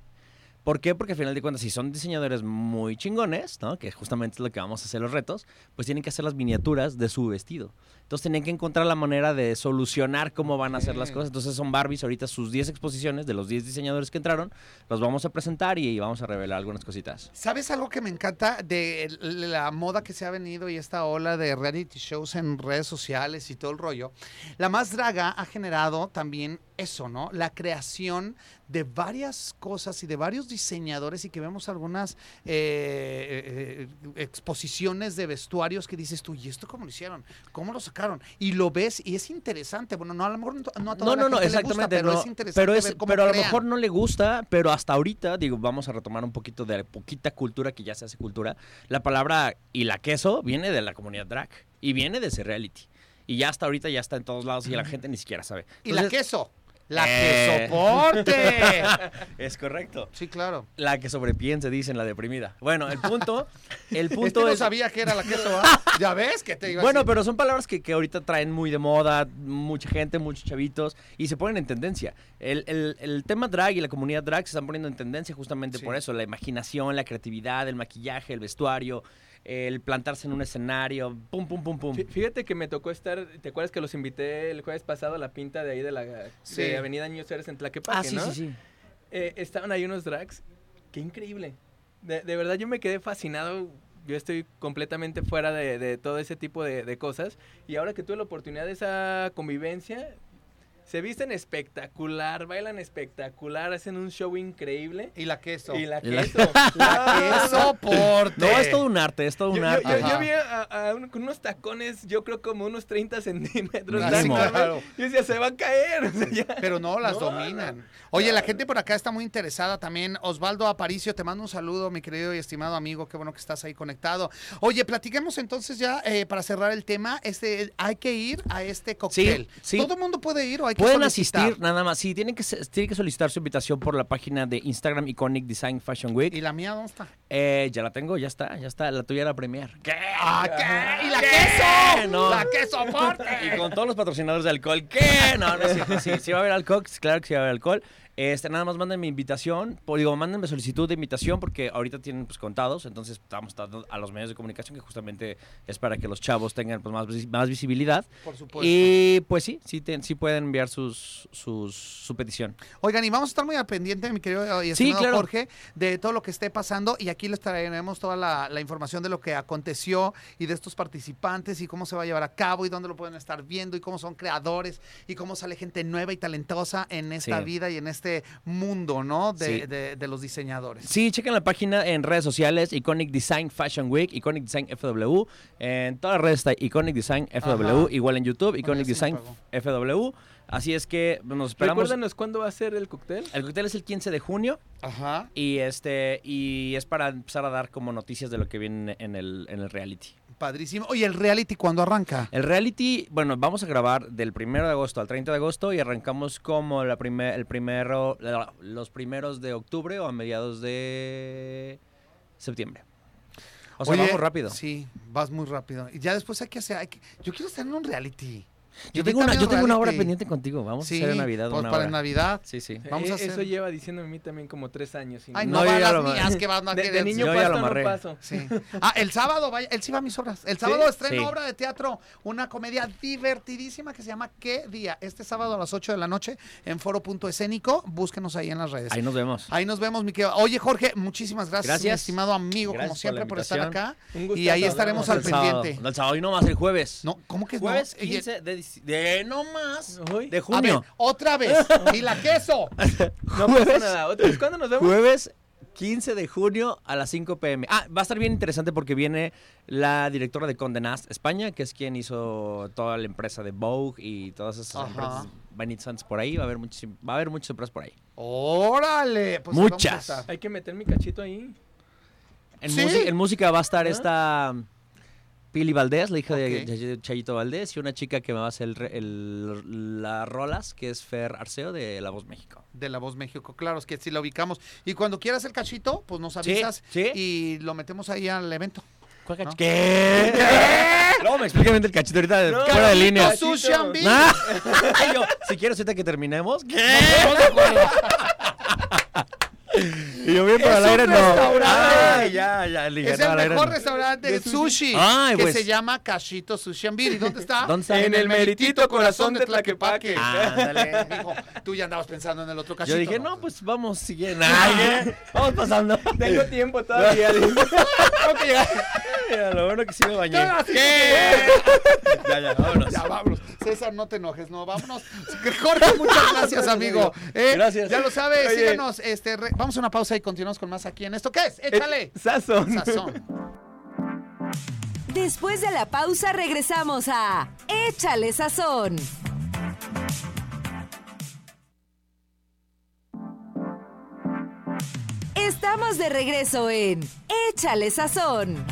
¿Por qué? Porque al final de cuentas, si son diseñadores muy chingones, ¿no? Que justamente es lo que vamos a hacer los retos, pues tienen que hacer las miniaturas de su vestido. Entonces tienen que encontrar la manera de solucionar cómo van a hacer las cosas. Entonces son Barbies ahorita sus 10 exposiciones de los 10 diseñadores que entraron, los vamos a presentar y vamos a revelar algunas cositas. ¿Sabes algo que me encanta de la moda que se ha venido y esta ola de reality shows en redes sociales y todo el rollo? La más draga ha generado también eso, ¿no? La creación de varias cosas y de varios diseñadores y que vemos algunas eh, eh, exposiciones de vestuarios que dices tú, ¿y esto cómo lo hicieron? ¿Cómo lo sacaron? Y lo ves y es interesante. Bueno, no a lo mejor no, no a toda No, la no, no, gente le gusta, exactamente. pero no. es interesante pero, es- ver cómo pero a lo crean. mejor no le gusta, pero hasta ahorita, digo, vamos a retomar un poquito de la poquita cultura que ya se hace cultura. La palabra y la queso viene de la comunidad drag y viene de ese reality. Y ya hasta ahorita ya está en todos lados y la gente ni siquiera sabe. Y la queso. La Eh. que soporte. Es correcto. sí, claro. La que sobrepiense, dicen la deprimida. Bueno, el punto, el Este punto no es... sabía que era la queso, ¿ah? Ya ves que te iba Bueno, pero son palabras que, que ahorita traen muy de moda, mucha gente, muchos chavitos, y se ponen en tendencia. El, el- el tema drag y la comunidad drag se están poniendo en tendencia justamente Sí. por eso, la imaginación, la creatividad, el maquillaje, el vestuario, el plantarse en un escenario, pum, pum, pum, pum. Fí- Fíjate que me tocó estar, ¿te acuerdas que los invité el jueves pasado a la pinta de ahí de la Sí. de Avenida Niños Héroes en Tlaquepaque, Ah, sí, ¿no? sí, sí. Eh, estaban ahí unos drags, qué increíble. De, de verdad yo me quedé fascinado, yo estoy completamente fuera de, de todo ese tipo de, de cosas y ahora que tuve la oportunidad de esa convivencia, se visten espectacular, bailan espectacular, hacen un show increíble. Y la queso. Y la Y la- queso. La que soporte. No, es todo un arte, es todo un yo- arte. yo- vi a, a un- con unos tacones, yo creo como unos 30 centímetros. Claro. Yo decía, se va a caer. o sea, ya. Pero no, las No, dominan. Oye, la gente por acá está muy interesada también. Osvaldo Aparicio, te mando un saludo, mi querido y estimado amigo. Qué bueno que estás ahí conectado. Oye, platiquemos entonces ya eh, para cerrar el tema. Este, hay que ir a este cóctel. sí. ¿Todo el mundo puede ir o hay que Pueden solicitar? asistir nada más. Sí, tienen que, tienen que solicitar su invitación por la página de Instagram Iconic Design Fashion Week. ¿Y la mía dónde está? Eh, ya la tengo, ya está, ya está. La tuya era Premier. ¿Qué? ¡Ah, qué! ¡Y la ¿Qué? queso! No. ¡La que soporte! Y con todos los patrocinadores de alcohol. ¿Qué? No, no es cierto. Sí, sí va a haber alcohol. Claro que sí va a haber alcohol. Este, nada más mándenme invitación, po- digo, mándenme solicitud de invitación porque ahorita tienen pues contados, entonces estamos dando a los medios de comunicación que justamente es para que los chavos tengan pues, más, más visibilidad. Por supuesto. Y pues sí, sí, te- sí pueden enviar sus, sus, su petición. Oigan, y vamos a estar muy al pendiente, mi querido y Sí, claro. Jorge, de todo lo que esté pasando. Y aquí les traeremos toda la, la información de lo que aconteció y de estos participantes y cómo se va a llevar a cabo y dónde lo pueden estar viendo y cómo son creadores y cómo sale gente nueva y talentosa en esta Sí. vida y en este mundo, ¿no? De, Sí. de- de los diseñadores. Sí, chequen la página en redes sociales, Iconic Design Fashion Week, Iconic Design FW. En todas las redes está Iconic Design FW, Ajá. igual en YouTube, Iconic Design. FW. Así es que nos esperamos. Recuérdanos cuándo va a ser el cóctel. El cóctel es el 15 de junio Ajá. y este y es para empezar a dar como noticias de lo que viene en el, en el reality. Padrísimo. Oye, el reality, ¿cuándo arranca? El reality, bueno, vamos a grabar del 1 de agosto al 30 de agosto y arrancamos como la primer, el primero, los primeros de octubre o a mediados de septiembre. O sea, Oye, vamos rápido. Sí, vas muy rápido. Y ya después hay que hacer. hay que- yo quiero estar en un reality. Yo tengo una, yo tengo una hora pendiente contigo. Vamos Sí, a hacer en Navidad pues una para hora. Navidad. Sí, sí. Vamos a Eh, Eso lleva diciéndome a mí también como tres años. y Ay, No, no, las lo- mías que van a de, querer. de niño Yo ya no paso. Sí. Ah, el sábado, vaya, él sí va a mis obras. El sábado estreno Sí. obra de teatro, una comedia divertidísima que se llama ¿Qué día? Este sábado a las 8 de la noche en foro punto escénico. Búsquenos ahí en las redes. Ahí nos vemos. Ahí nos vemos, mi querido. Oye, Jorge, muchísimas gracias, mi Gracias. estimado amigo, como Gracias siempre, por, estar acá. Un Y gustazo, ahí nos estaremos al pendiente. El sábado y no más, el jueves. No, ¿cómo que Jueves no? Y- 15 de, dic- de no más Uy. de A ver, junio. otra vez. y la queso. No pasa Jueves. nada. Otra vez, ¿Cuándo nos vemos? Jueves 15 de junio a las 5 pm. Ah, va a estar bien interesante porque viene la directora de Condé Nast España, que es quien hizo toda la empresa de Vogue y todas esas Ajá. empresas Vanity Sons por ahí. Va a haber muchas, va a haber muchas sorpresas por ahí. Órale. Pues Muchas. Hay que meter mi cachito ahí. En, ¿Sí? música, en música va a estar ¿Ah? esta Pili Valdés, la hija de Chay- Chayito Valdés, y una chica que me va a hacer el el- las rolas, que es Fer Arceo de La Voz México. De La Voz México, claro, es que sí la ubicamos. Y cuando quieras el cachito, pues nos avisas sí. y lo metemos ahí al evento. ¿Cuál ¿No? cachito? ¿Qué? Luego me explica bien el cachito ahorita de- No, fuera de línea. cachito. Sushi and beef. Yo, si quieres ahorita que terminemos. ¿Qué? Y yo bien al un aire no. Ah, ya, ya, liga, Es no, el mejor restaurante de sushi, Ay, que pues. se llama Cachito Sushi and Beer. ¿Y dónde está? ¿Dónde está? En el meritito corazón de Tlaquepaque. Ándale. Dijo, tú ya andabas pensando en el otro cachito. Yo dije, no, pues vamos siguiendo. Ay, ¿qué? Vamos pasando. Tengo tiempo todavía. Tengo que llegar. Mira, lo bueno que sí me bañé. ¿Qué? Ya, ya, vámonos. Ya, vámonos. César, no te enojes, no, vámonos. Jorge, muchas gracias, amigo. Eh, Gracias. Ya lo sabes, Oye. síganos. Este, re- vamos a una pausa y continuamos con más aquí en esto. ¿Qué es? Échale. Eh, Sazón. Sazón. Después de la pausa regresamos a Échale Sazón. Estamos de regreso en Échale Sazón.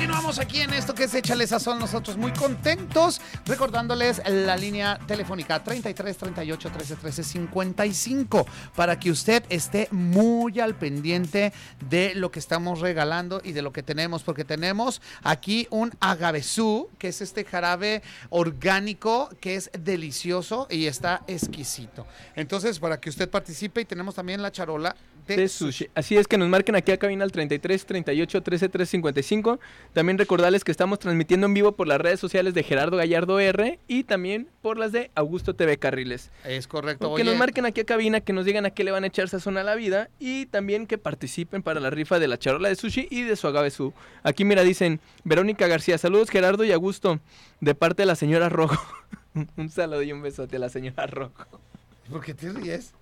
Continuamos aquí en esto que es Échale Sazón. Nosotros muy contentos. Recordándoles la línea telefónica 33 38 13 13 55 para que usted esté muy al pendiente de lo que estamos regalando y de lo que tenemos. Porque tenemos aquí un agavesú, que es este jarabe orgánico que es delicioso y está exquisito. Entonces, para que usted participe, y tenemos también la charola de, sushi. Así es que nos marquen aquí a cabina al 33 38 13 13 55. También recordarles que estamos transmitiendo en vivo por las redes sociales de Gerardo Gallardo R y también por las de Augusto TV Carriles. Es correcto. que nos marquen aquí a cabina, que nos digan a qué le van a echar sazón a la vida y también que participen para la rifa de la charola de sushi y de su agave su. Aquí mira, dicen Verónica García, saludos Gerardo y Augusto, de parte de la señora Rojo. Un saludo y un besote a la señora Rojo. ¿Por qué te ríes?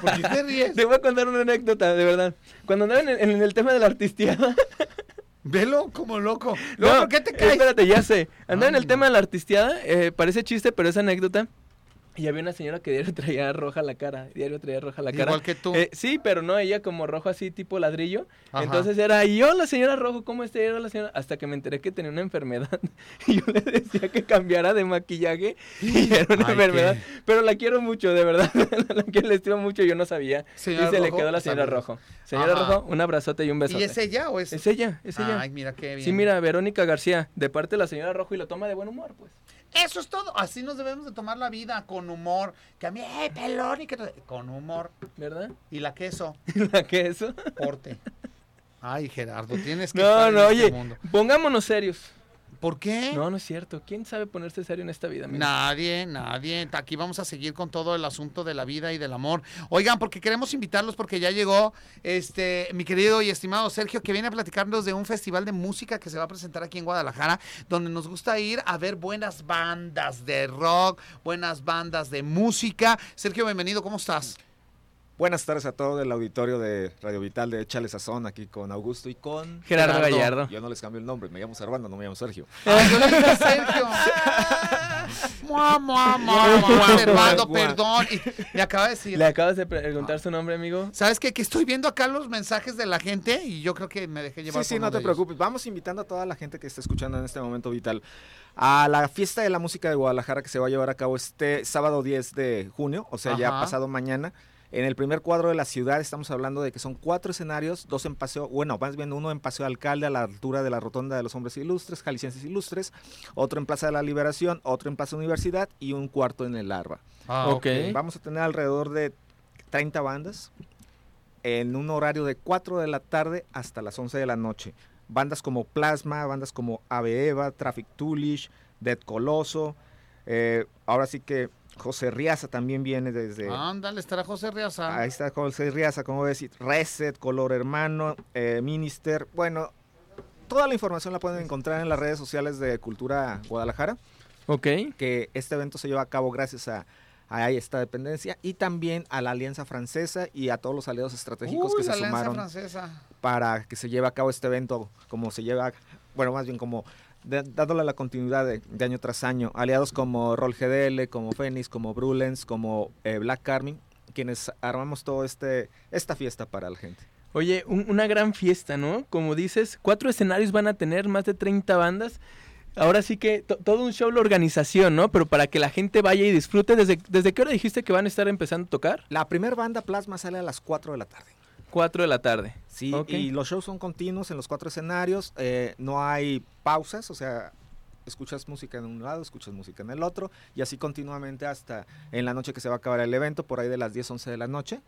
¿Por qué te ríes? Te voy a contar una anécdota, de verdad. Cuando andaba en el, en el tema de la artistiada. Velo como loco. Luego, No, ¿Por qué te caes? Espérate, ya sé. Andaba en el tema de la artistiada, eh, parece chiste, pero es anécdota. Y había una señora que diario traía roja la cara. Diario traía roja la cara. Igual que tú. Eh, sí, pero no, ella como rojo así, tipo ladrillo. Ajá. Entonces era, y yo la señora rojo, ¿cómo está? Era la señora, hasta que me enteré que tenía una enfermedad. Y yo le decía que cambiara de maquillaje. Y era una Ay, enfermedad. qué- Pero la quiero mucho, de verdad. la quiero, la estimo mucho, yo no sabía. Señora y se le quedó a la señora saludos. rojo. Señora Ajá. rojo, un abrazote y un besote. ¿Y es ella o es...? Es ella, es ella. Ay, mira qué bien. Sí, mira, Verónica García, de parte de la señora Rojo y lo toma de buen humor, pues. Eso es todo. Así nos debemos de tomar la vida, con humor. Que a mí, ¡eh, pelón! Y que Con humor. ¿Verdad? Y la queso, ¿La que eso? porte. Ay, Gerardo, tienes que No, estar en no, este oye, mundo. pongámonos serios. ¿Por qué? No, no es cierto. ¿Quién sabe ponerse serio en esta vida? Nadie, nadie. Aquí vamos a seguir con todo el asunto de la vida y del amor. Oigan, porque queremos invitarlos porque ya llegó este mi querido y estimado Sergio que viene a platicarnos de un festival de música que se va a presentar aquí en Guadalajara, donde nos gusta ir a ver buenas bandas de rock, buenas bandas de música. Sergio, bienvenido, ¿cómo estás? Buenas tardes a todo el auditorio de Radio Vital de Échale Sazón, aquí con Augusto y con... Gerardo, Gerardo. Gallardo. Yo no les cambio el nombre, me llamo Servando, no me llamo Sergio. Ay, yo dije Sergio. Mua, mua, mua, mua. Servando, perdón. Y me acaba de decir. Le acabas de preguntar su nombre, amigo. ¿Sabes qué? Que estoy viendo acá los mensajes de la gente y yo creo que me dejé llevar Sí, sí, no te preocupes. Vamos invitando a toda la gente que está escuchando en este momento vital a la fiesta de la música de Guadalajara que se va a llevar a cabo este sábado 10 de junio, o sea, ya Ajá. pasado mañana. En el primer cuadro de la ciudad estamos hablando de que son cuatro escenarios, dos en paseo, bueno, más bien uno en Paseo Alcalde a la altura de la Rotonda de los Hombres Ilustres, Jaliscienses Ilustres, otro en Plaza de la Liberación, otro en Plaza Universidad y un cuarto en el Larva. Ah, Ok. Vamos a tener alrededor de 30 bandas en un horario de 4 de la tarde hasta las 11 de la noche. Bandas como Plasma, bandas como Ave Eva, Traffic Toolish, Dead Coloso. eh, ahora sí que José Riaza también viene desde... Ándale, estará José Riaza. Ahí está José Riaza, como decir, Reset, Color Hermano, eh, Minister. Bueno, toda la información la pueden encontrar en las redes sociales de Cultura Guadalajara Ok. que este evento se lleva a cabo gracias a, a esta dependencia y también a la Alianza Francesa y a todos los aliados estratégicos Uy, que se la Alianza sumaron Francesa. para que se lleve a cabo este evento como se lleva, bueno, más bien como de- dándole la continuidad de, de año tras año. Aliados como Roll GDL, como Phoenix, como Brulens, como eh, Black Carmine, quienes armamos todo este esta fiesta para la gente. Oye, un- una gran fiesta, ¿no? Como dices, cuatro escenarios van a tener, más de 30 bandas. Ahora sí que to- todo un show la organización, ¿no? Pero para que la gente vaya y disfrute, ¿desde, ¿desde qué hora dijiste que van a estar empezando a tocar? La primera banda Plasma sale a las 4 de la tarde. 4 de la tarde. Sí, Ok. y los shows son continuos en los cuatro escenarios, eh, no hay pausas, o sea, escuchas música en un lado, escuchas música en el otro, y así continuamente hasta en la noche que se va a acabar el evento, por ahí de las 10, 11 de la noche.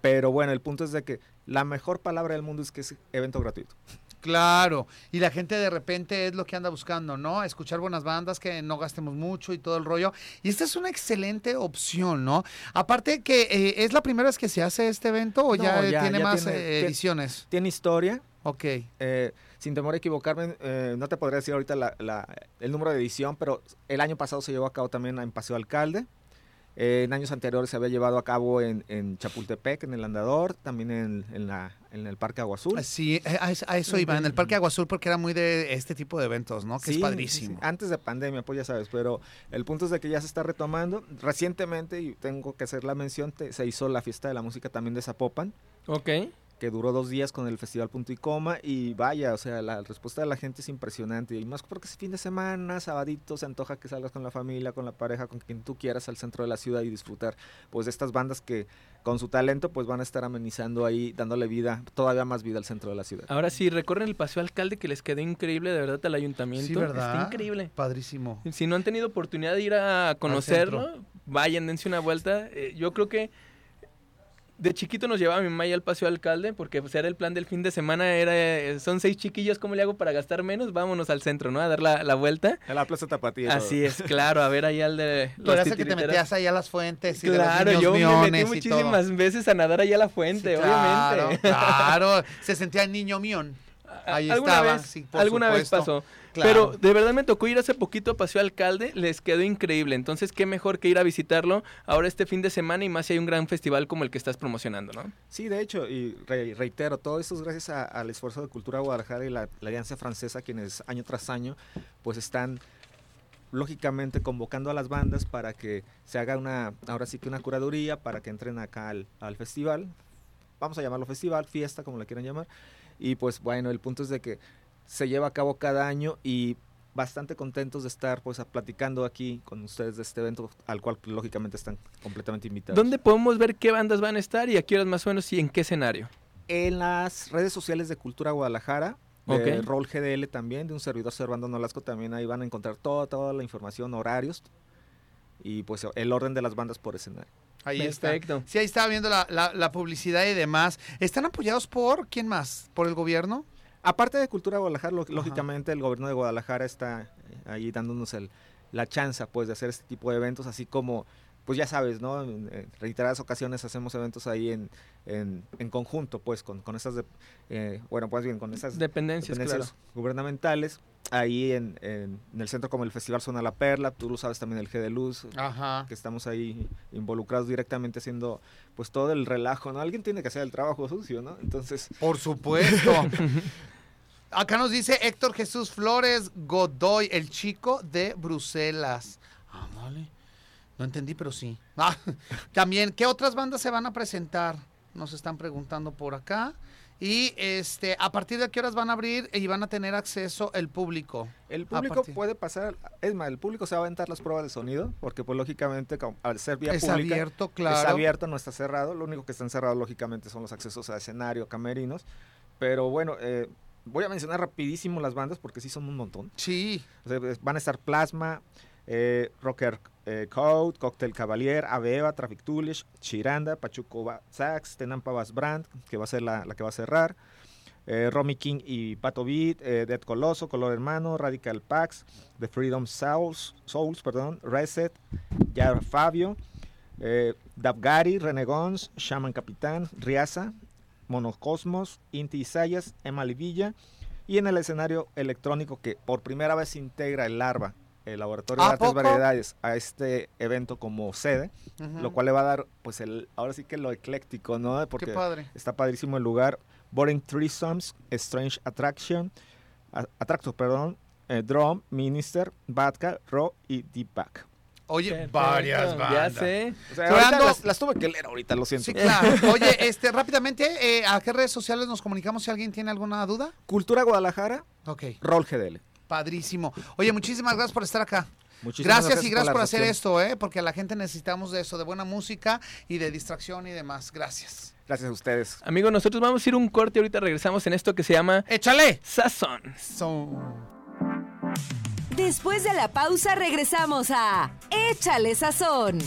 Pero bueno, el punto es de que la mejor palabra del mundo es que es evento gratuito. Claro, y la gente de repente es lo que anda buscando, ¿no? Escuchar buenas bandas, que no gastemos mucho y todo el rollo. Y esta es una excelente opción, ¿no? Aparte que eh, es la primera vez que se hace este evento o No, ya, eh, ya- tiene ya más tiene- eh, ediciones. Tiene historia, Ok. eh, sin temor a equivocarme, eh, no te podría decir ahorita la- la- el número de edición, pero el año pasado se llevó a cabo también en Paseo Alcalde. Eh, en años anteriores se había llevado a cabo en, en Chapultepec, en el Andador, también en, en la, en el Parque Agua Azul. Sí, eh, a, eso- a eso iba, en el Parque Agua Azul, porque era muy de este tipo de eventos, ¿no? Que Sí, es sí, padrísimo. sí. Antes de pandemia, pues ya sabes, pero el punto es de que ya se está retomando. Recientemente, y tengo que hacer la mención, te- se hizo la fiesta de la música también de Zapopan, Ok. Que duró dos días con el Festival Punto y Coma, y vaya, o sea, la respuesta de la gente es impresionante, y más porque es fin de semana, sabadito, se antoja que salgas con la familia, con la pareja, con quien tú quieras al centro de la ciudad y disfrutar, pues, de estas bandas que con su talento, pues, van a estar amenizando ahí, dándole vida, todavía más vida al centro de la ciudad. Ahora sí, recorren el paseo alcalde que les quedó increíble, de verdad, al ayuntamiento. Sí, ¿verdad? Está increíble. Padrísimo. Si no han tenido oportunidad de ir a conocerlo, vayan, dense una vuelta. Eh, yo creo que de chiquito nos llevaba mi mamá ya al paseo alcalde, porque pues, era el plan del fin de semana, era eh, son seis chiquillos, ¿cómo le hago para gastar menos? Vámonos al centro, ¿no? A dar la, la vuelta. En la Plaza Tapatía. Así es, claro, a ver allá al de Tú los eras el que te metías ahí a las fuentes y de Claro, los yo me metí y muchísimas veces a nadar allá a la fuente, Sí, obviamente. Claro, claro. Se sentía el niño mión. Ahí alguna estaba, vez, sí, por alguna vez pasó. Claro. Pero de verdad me tocó ir hace poquito a Paseo Alcalde, les quedó increíble. Entonces, qué mejor que ir a visitarlo ahora este fin de semana y más si hay un gran festival como el que estás promocionando, ¿no? Sí, de hecho, y re- reitero, todo esto es gracias a- al esfuerzo de Cultura Guadalajara y la, la Alianza Francesa, quienes año tras año, pues están lógicamente convocando a las bandas para que se haga una, ahora sí que una curaduría, para que entren acá al, al festival. Vamos a llamarlo festival, fiesta, como la quieran llamar. Y pues bueno, el punto es de que se lleva a cabo cada año y bastante contentos de estar pues platicando aquí con ustedes de este evento al cual lógicamente están completamente invitados. ¿Dónde podemos ver qué bandas van a estar y a qué horas más o menos y en qué escenario? En las redes sociales de Cultura Guadalajara, de Ok. Roll GDL también, de un servidor Servando Nolasco, también ahí van a encontrar toda, toda la información, horarios y pues el orden de las bandas por escenario. Ahí está. Perfecto. Sí, ahí estaba viendo la, la- la publicidad y demás. ¿Están apoyados por quién más? ¿Por el gobierno? Aparte de Cultura Guadalajara, lo- lógicamente el gobierno de Guadalajara está eh, ahí dándonos el, la chance pues de hacer este tipo de eventos, así como pues ya sabes, ¿no? En, en reiteradas ocasiones hacemos eventos ahí en, en, en conjunto, pues, con, con estas, de- eh, bueno, pues bien, con estas Dependencias, dependencias gubernamentales. Ahí en, en- en el centro como el Festival Zona La Perla, tú lo sabes también el G de Luz, Ajá. que estamos ahí involucrados directamente haciendo pues todo el relajo, ¿no? Alguien tiene que hacer el trabajo sucio, ¿no? Entonces, Por supuesto. Acá nos dice Héctor Jesús Flores Godoy, el chico de Bruselas. Ándale. No entendí, pero sí. Ah, también, ¿qué otras bandas se van a presentar? Nos están preguntando por acá. Y este, ¿a partir de qué horas van a abrir y van a tener acceso el público? el público puede pasar, es más, el público se va a aventar las pruebas de sonido, porque pues lógicamente al ser vía es pública, abierto, claro. es abierto, no está cerrado, lo único que están cerrados lógicamente son los accesos a escenario, camerinos, pero bueno, eh, voy a mencionar rapidísimo las bandas porque sí son un montón. Sí. O sea, van a estar Plasma, eh, Rocker eh, Code, Cocktail Cavalier, Aveva, Traffic Toolish, Chiranda, Pachuco Sax, Tenampa Bass Brand, que va a ser la, que va a cerrar, eh, Romy King y Pato Beat, eh, Dead Coloso, Color Hermano, Radical Pax, The Freedom Souls, Souls perdón, Reset, Yar Fabio, eh, Renegons, Shaman Capitán, Riaza, Monocosmos, Inti Isayas, Emma y en el escenario electrónico que por primera vez integra el Larva, el Laboratorio de ¿A Artes poco? Variedades, a este evento como sede, lo cual le va a dar, pues, el ahora sí que lo ecléctico, ¿no? Qué Porque padre. está padrísimo el lugar. Boring Threesomes, Strange Attraction, a- Attractor, perdón, eh, Drum, Minister, Vodka, Raw y Deepak. Oye, Perfecto, varias bandas. Ya sé. O sea, las, las tuve que leer ahorita, lo siento. Sí, claro. Oye, este, rápidamente, eh, ¿a qué redes sociales nos comunicamos si alguien tiene alguna duda? Cultura Guadalajara, Ok, Roll GDL. Padrísimo. Oye, muchísimas gracias por estar acá. Muchísimas Gracias, y gracias por hacer esto, ¿eh? Porque la gente necesitamos de eso, de buena música y de distracción y demás. Gracias. Gracias a ustedes. Amigos, nosotros vamos a ir un corte y ahorita regresamos en esto que se llama ¡Échale! Sazón. So- Después de la pausa regresamos a Échale Sazón.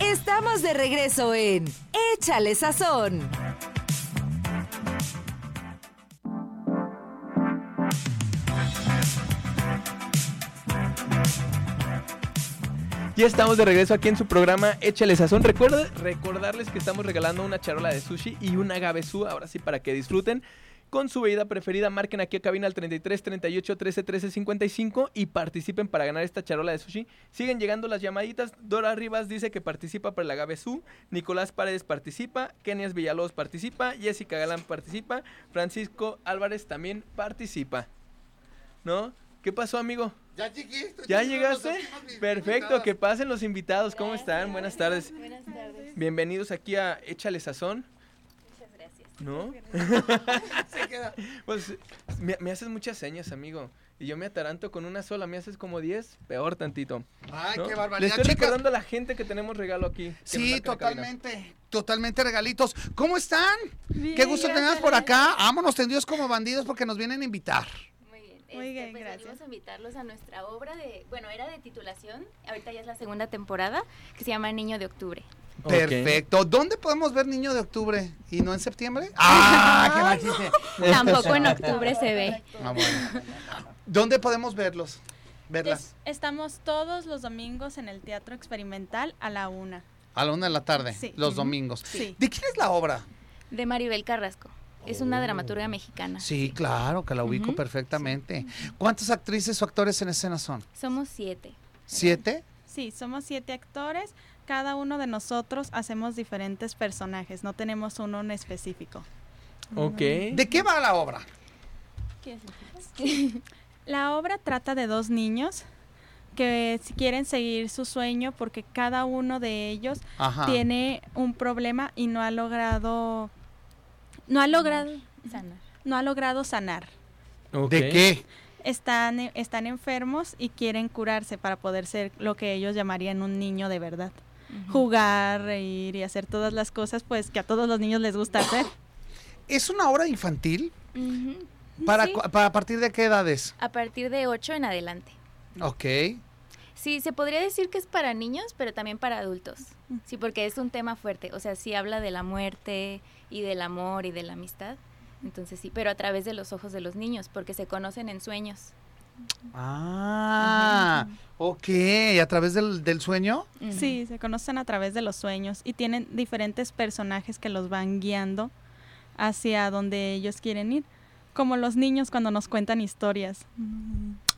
Estamos de regreso en Échale Sazón. Ya estamos de regreso aquí en su programa Échale Sazón. Recuerda, recordarles que estamos regalando una charola de sushi y una gabesú, ahora sí, para que disfruten con su bebida preferida. Marquen aquí a cabina al 33 38 13 13 55 y participen para ganar esta charola de sushi. Siguen llegando las llamaditas. Dora Rivas dice que participa para la gabesú. Nicolás Paredes participa. Kenias Villalobos participa. Jessica Galán participa. Francisco Álvarez también participa. ¿No? ¿Qué pasó, amigo? Ya llegué. estoy ¿Ya llegaste? Perfecto, que pasen los invitados. ¿Cómo están? Buenas tardes. Buenas tardes. Bienvenidos aquí a Échale Sazón, Muchas gracias. ¿no? Se queda. Pues me, me haces muchas señas, amigo. Y yo me ataranto con una sola, me haces como 10, peor tantito. Ay, ¿no? qué Le barbaridad. estoy chicas. recordando a la gente que tenemos regalo aquí. Sí, totalmente. Totalmente regalitos. ¿Cómo están? Bien, Qué gusto tenerlos por acá. Vámonos tendidos como bandidos porque nos vienen a invitar. Muy Este, bien, pues, gracias. Venimos a invitarlos a nuestra obra de, bueno, era de titulación, ahorita ya es la segunda temporada, que se llama Niño de Octubre. Perfecto. ¿Dónde podemos ver Niño de Octubre? ¿Y no en septiembre? ¡Ah! ¡Qué mal chiste! Tampoco en octubre se ve. Ah, bueno. ¿Dónde podemos verlos? Verlas. Es- estamos todos los domingos en el Teatro Experimental a la una. A la una de la tarde, Sí. los domingos. Sí. ¿De quién es la obra? De Maribel Carrasco. Es una dramaturga mexicana. Sí, claro, que la ubico perfectamente. ¿Cuántas actrices o actores en escena son? Somos siete. ¿Siete? Sí, somos siete actores. Cada uno de nosotros hacemos diferentes personajes. No tenemos uno en específico. Ok. ¿De qué va la obra? La obra trata de dos niños que si quieren seguir su sueño porque cada uno de ellos Ajá. tiene un problema y no ha logrado no ha logrado Sana. no ha logrado sanar. ¿De qué? Están, están enfermos y quieren curarse para poder ser lo que ellos llamarían un niño de verdad. Jugar, reír y hacer todas las cosas pues que a todos los niños les gusta hacer. ¿Es una obra infantil? ¿Para, Sí, para a partir de qué edades? a partir de ocho en adelante. Ok. Sí, se podría decir que es para niños, pero también para adultos. Sí, porque es un tema fuerte. O sea, sí habla de la muerte y del amor y de la amistad. Entonces sí, pero a través de los ojos de los niños, porque se conocen en sueños. Ah, ok. ¿A través del, del sueño? Sí, se conocen a través de los sueños y tienen diferentes personajes que los van guiando hacia donde ellos quieren ir. Como los niños cuando nos cuentan historias.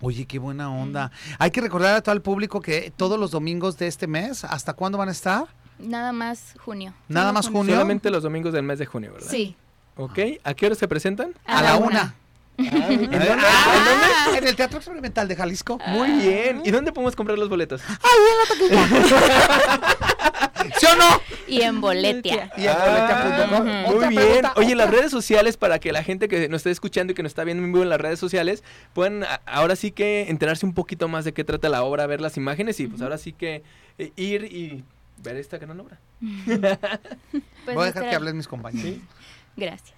Oye, qué buena onda. Hay que recordar a todo el público que todos los domingos de este mes, ¿hasta cuándo van a estar? Nada más junio. Nada más junio. junio. Solamente los domingos del mes de junio, ¿verdad? Sí. Ok. ¿A qué hora se presentan? A la una. ¿En dónde? Ah, en el Teatro Experimental de Jalisco. Muy bien. ¿Y dónde podemos comprar los boletos? ¿Sí o no? Y en Boletia. Y en boletia.com. Ah, Otra Muy bien. pregunta. Oye, las redes sociales para que la gente que nos esté escuchando y que nos está viendo en vivo en las redes sociales puedan ahora sí que enterarse un poquito más de qué trata la obra, ver las imágenes y pues ahora sí que eh, ir y ver esta gran obra. Pues Voy a dejar nuestra- que hablen mis compañeros. Gracias.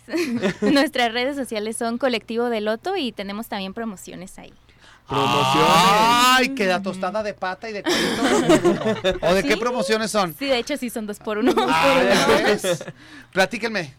Nuestras redes sociales son Colectivo de Loto y tenemos también promociones ahí. Promociones. Ay, queda tostada de pata y de cuerito. ¿O de qué promociones son? Sí, de hecho sí son dos por uno. Ah, ¿ya ves? Platíquenme.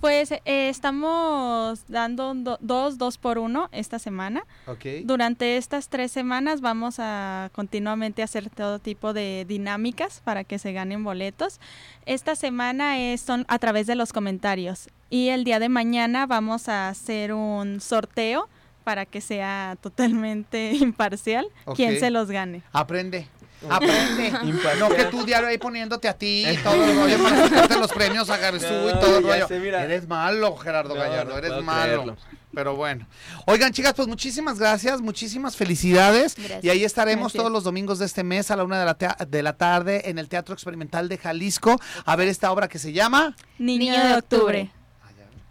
Pues eh, estamos dando do- dos, dos por uno esta semana. Ok. Durante estas tres semanas vamos a continuamente hacer todo tipo de dinámicas para que se ganen boletos. Esta semana es, son a través de los comentarios y el día de mañana vamos a hacer un sorteo para que sea totalmente imparcial Ok. quien se los gane. Aprende. Aprende. Imparcial. No que tú diario ahí poniéndote a ti y todo el rollo para sacarte los premios a Garzú y todo el rollo. sé. Eres malo, Gerardo No, Gallardo, no eres malo. creerlo. Pero bueno. Oigan, chicas, pues muchísimas gracias, muchísimas felicidades. Gracias. Y ahí estaremos Gracias. todos los domingos de este mes a la una de la, de la tarde en el Teatro Experimental de Jalisco a ver esta obra que se llama Niño, Niño de de octubre.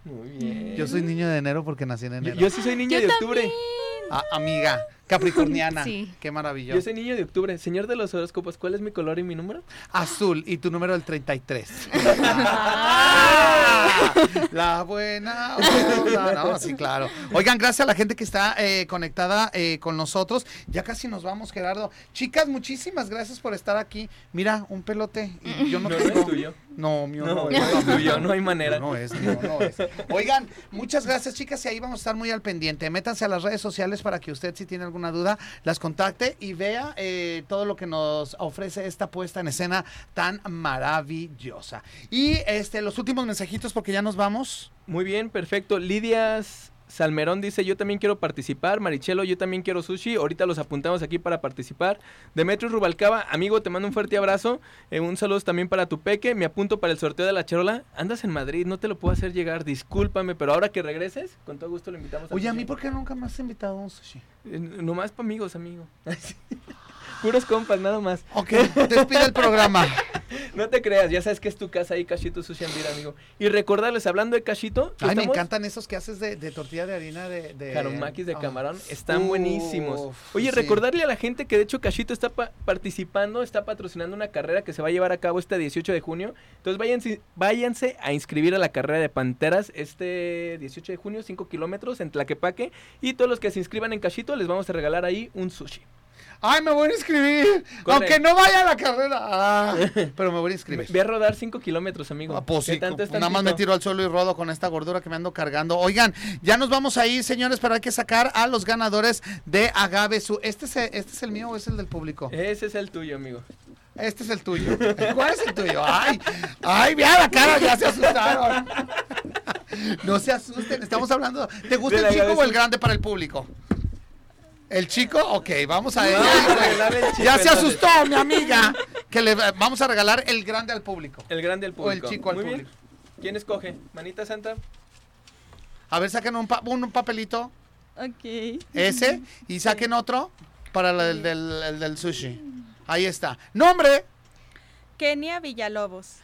Muy bien. Yo soy niño de enero porque nací en Yo, enero. yo sí soy niño Yo de octubre. Ah, amiga, Capricorniana. Sí. Qué Yo maravilloso. soy niño de octubre. Señor de los horóscopos, ¿cuál es mi color y mi número? Azul y tu número el 33. Ah, la buena onda. No, sí, claro. Oigan, gracias a la gente que está eh, conectada eh, con nosotros. Ya casi nos vamos, Gerardo. Chicas, muchísimas gracias por estar aquí. Mira, un pelote. Y yo no, No, no es tengo. tuyo. No, mío No, no, no es. tuyo, no hay manera. No es, mío no es. Oigan, muchas gracias, chicas, y ahí vamos a estar muy al pendiente. Métanse a las redes sociales para que usted, si tiene alguna duda, las contacte y vea eh, todo lo que nos ofrece esta puesta en escena tan maravillosa. Y este, los últimos mensajitos, porque ya nos vamos. Muy bien, perfecto. Lidia Salmerón dice, yo también quiero participar. Marichelo, yo también quiero sushi. Ahorita los apuntamos aquí para participar. Demetrio Rubalcaba, amigo, te mando un fuerte abrazo. Eh, un saludo también para tu peque. Me apunto para el sorteo de la charola. Andas en Madrid, no te lo puedo hacer llegar. Discúlpame, pero ahora que regreses, con todo gusto lo invitamos. al Oye, a mí, ¿por qué nunca me has invitado a un sushi? Eh, nomás para amigos, amigo. Puros compas, nada más. Ok, despide el programa. No te creas, ya sabes que es tu casa ahí, Cachito Sushi and Beer, amigo. Y recordarles, hablando de Cachito, Ay, me encantan esos que haces de, de tortilla de harina de... de... Caromaquis de Ah. camarón están Uf, buenísimos. Oye, sí. recordarle a la gente que de hecho Cachito está pa- participando, está patrocinando una carrera que se va a llevar a cabo este 18 de junio. Entonces váyanse, váyanse a inscribir a la carrera de Panteras este 18 de junio, 5 kilómetros en Tlaquepaque. Y todos los que se inscriban en Cachito les vamos a regalar ahí un sushi. Ay, me voy a inscribir. Corre. Aunque no vaya a la carrera. Ah, pero me voy a inscribir. Ve a rodar 5 kilómetros, amigo. Ah, pues ¿Qué sí, tanto nada más me tiro al suelo y rodo con esta gordura que me ando cargando. Oigan, ya nos vamos a ir, señores, pero hay que sacar a los ganadores de Agave Su. ¿Este es, el- ¿Este es el mío o es el del público? Ese es el tuyo, amigo. Este es el tuyo. ¿Cuál es el tuyo? Ay, ay, mira la cara, ya se asustaron. No se asusten, estamos hablando. ¿Te gusta el chico o el grande para el público? ¿El chico? Ok, vamos a Vamos a regalarle el chico, Ya se asustó mi amiga. Que le vamos a regalar el grande al público. El grande al O el público. chico al Muy bien. público. ¿Quién escoge? ¿Manita Santa? A ver, saquen un, pa- un papelito. Ok. ese y saquen otro para del, el del sushi. Ahí está. Nombre, Kenia Villalobos.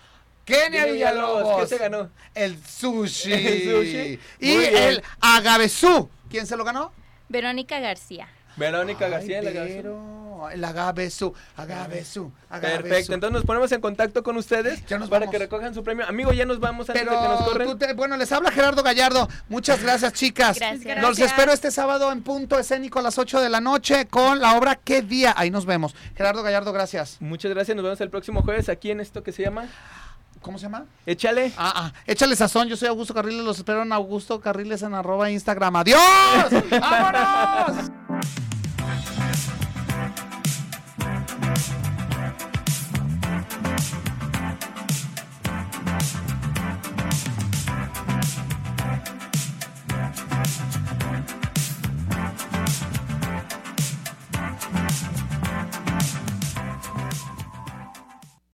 Kenia Villalobos. ¿Qué se ganó? El sushi. El sushi. Y el agavezú. ¿Quién se lo ganó? Verónica García. Verónica García. La pero, el agavezú, agavezú, agavezú. Perfecto, entonces nos ponemos en contacto con ustedes Ya nos para vamos. que recojan su premio. Amigo, ya nos vamos antes Pero de que nos corren. tú te- bueno, les habla Gerardo Gallardo. Muchas gracias, chicas. Gracias. Los espero este sábado en punto escénico a las 8 de la noche con la obra ¿Qué día? Ahí nos vemos. Gerardo Gallardo, gracias. Muchas gracias, nos vemos el próximo jueves aquí en esto que se llama ¿Cómo se llama? Échale. Ah, ah, échale sazón. Yo soy Augusto Carriles. Los espero en Augusto Carriles en arroba Instagram. ¡Adiós! ¡Vámonos!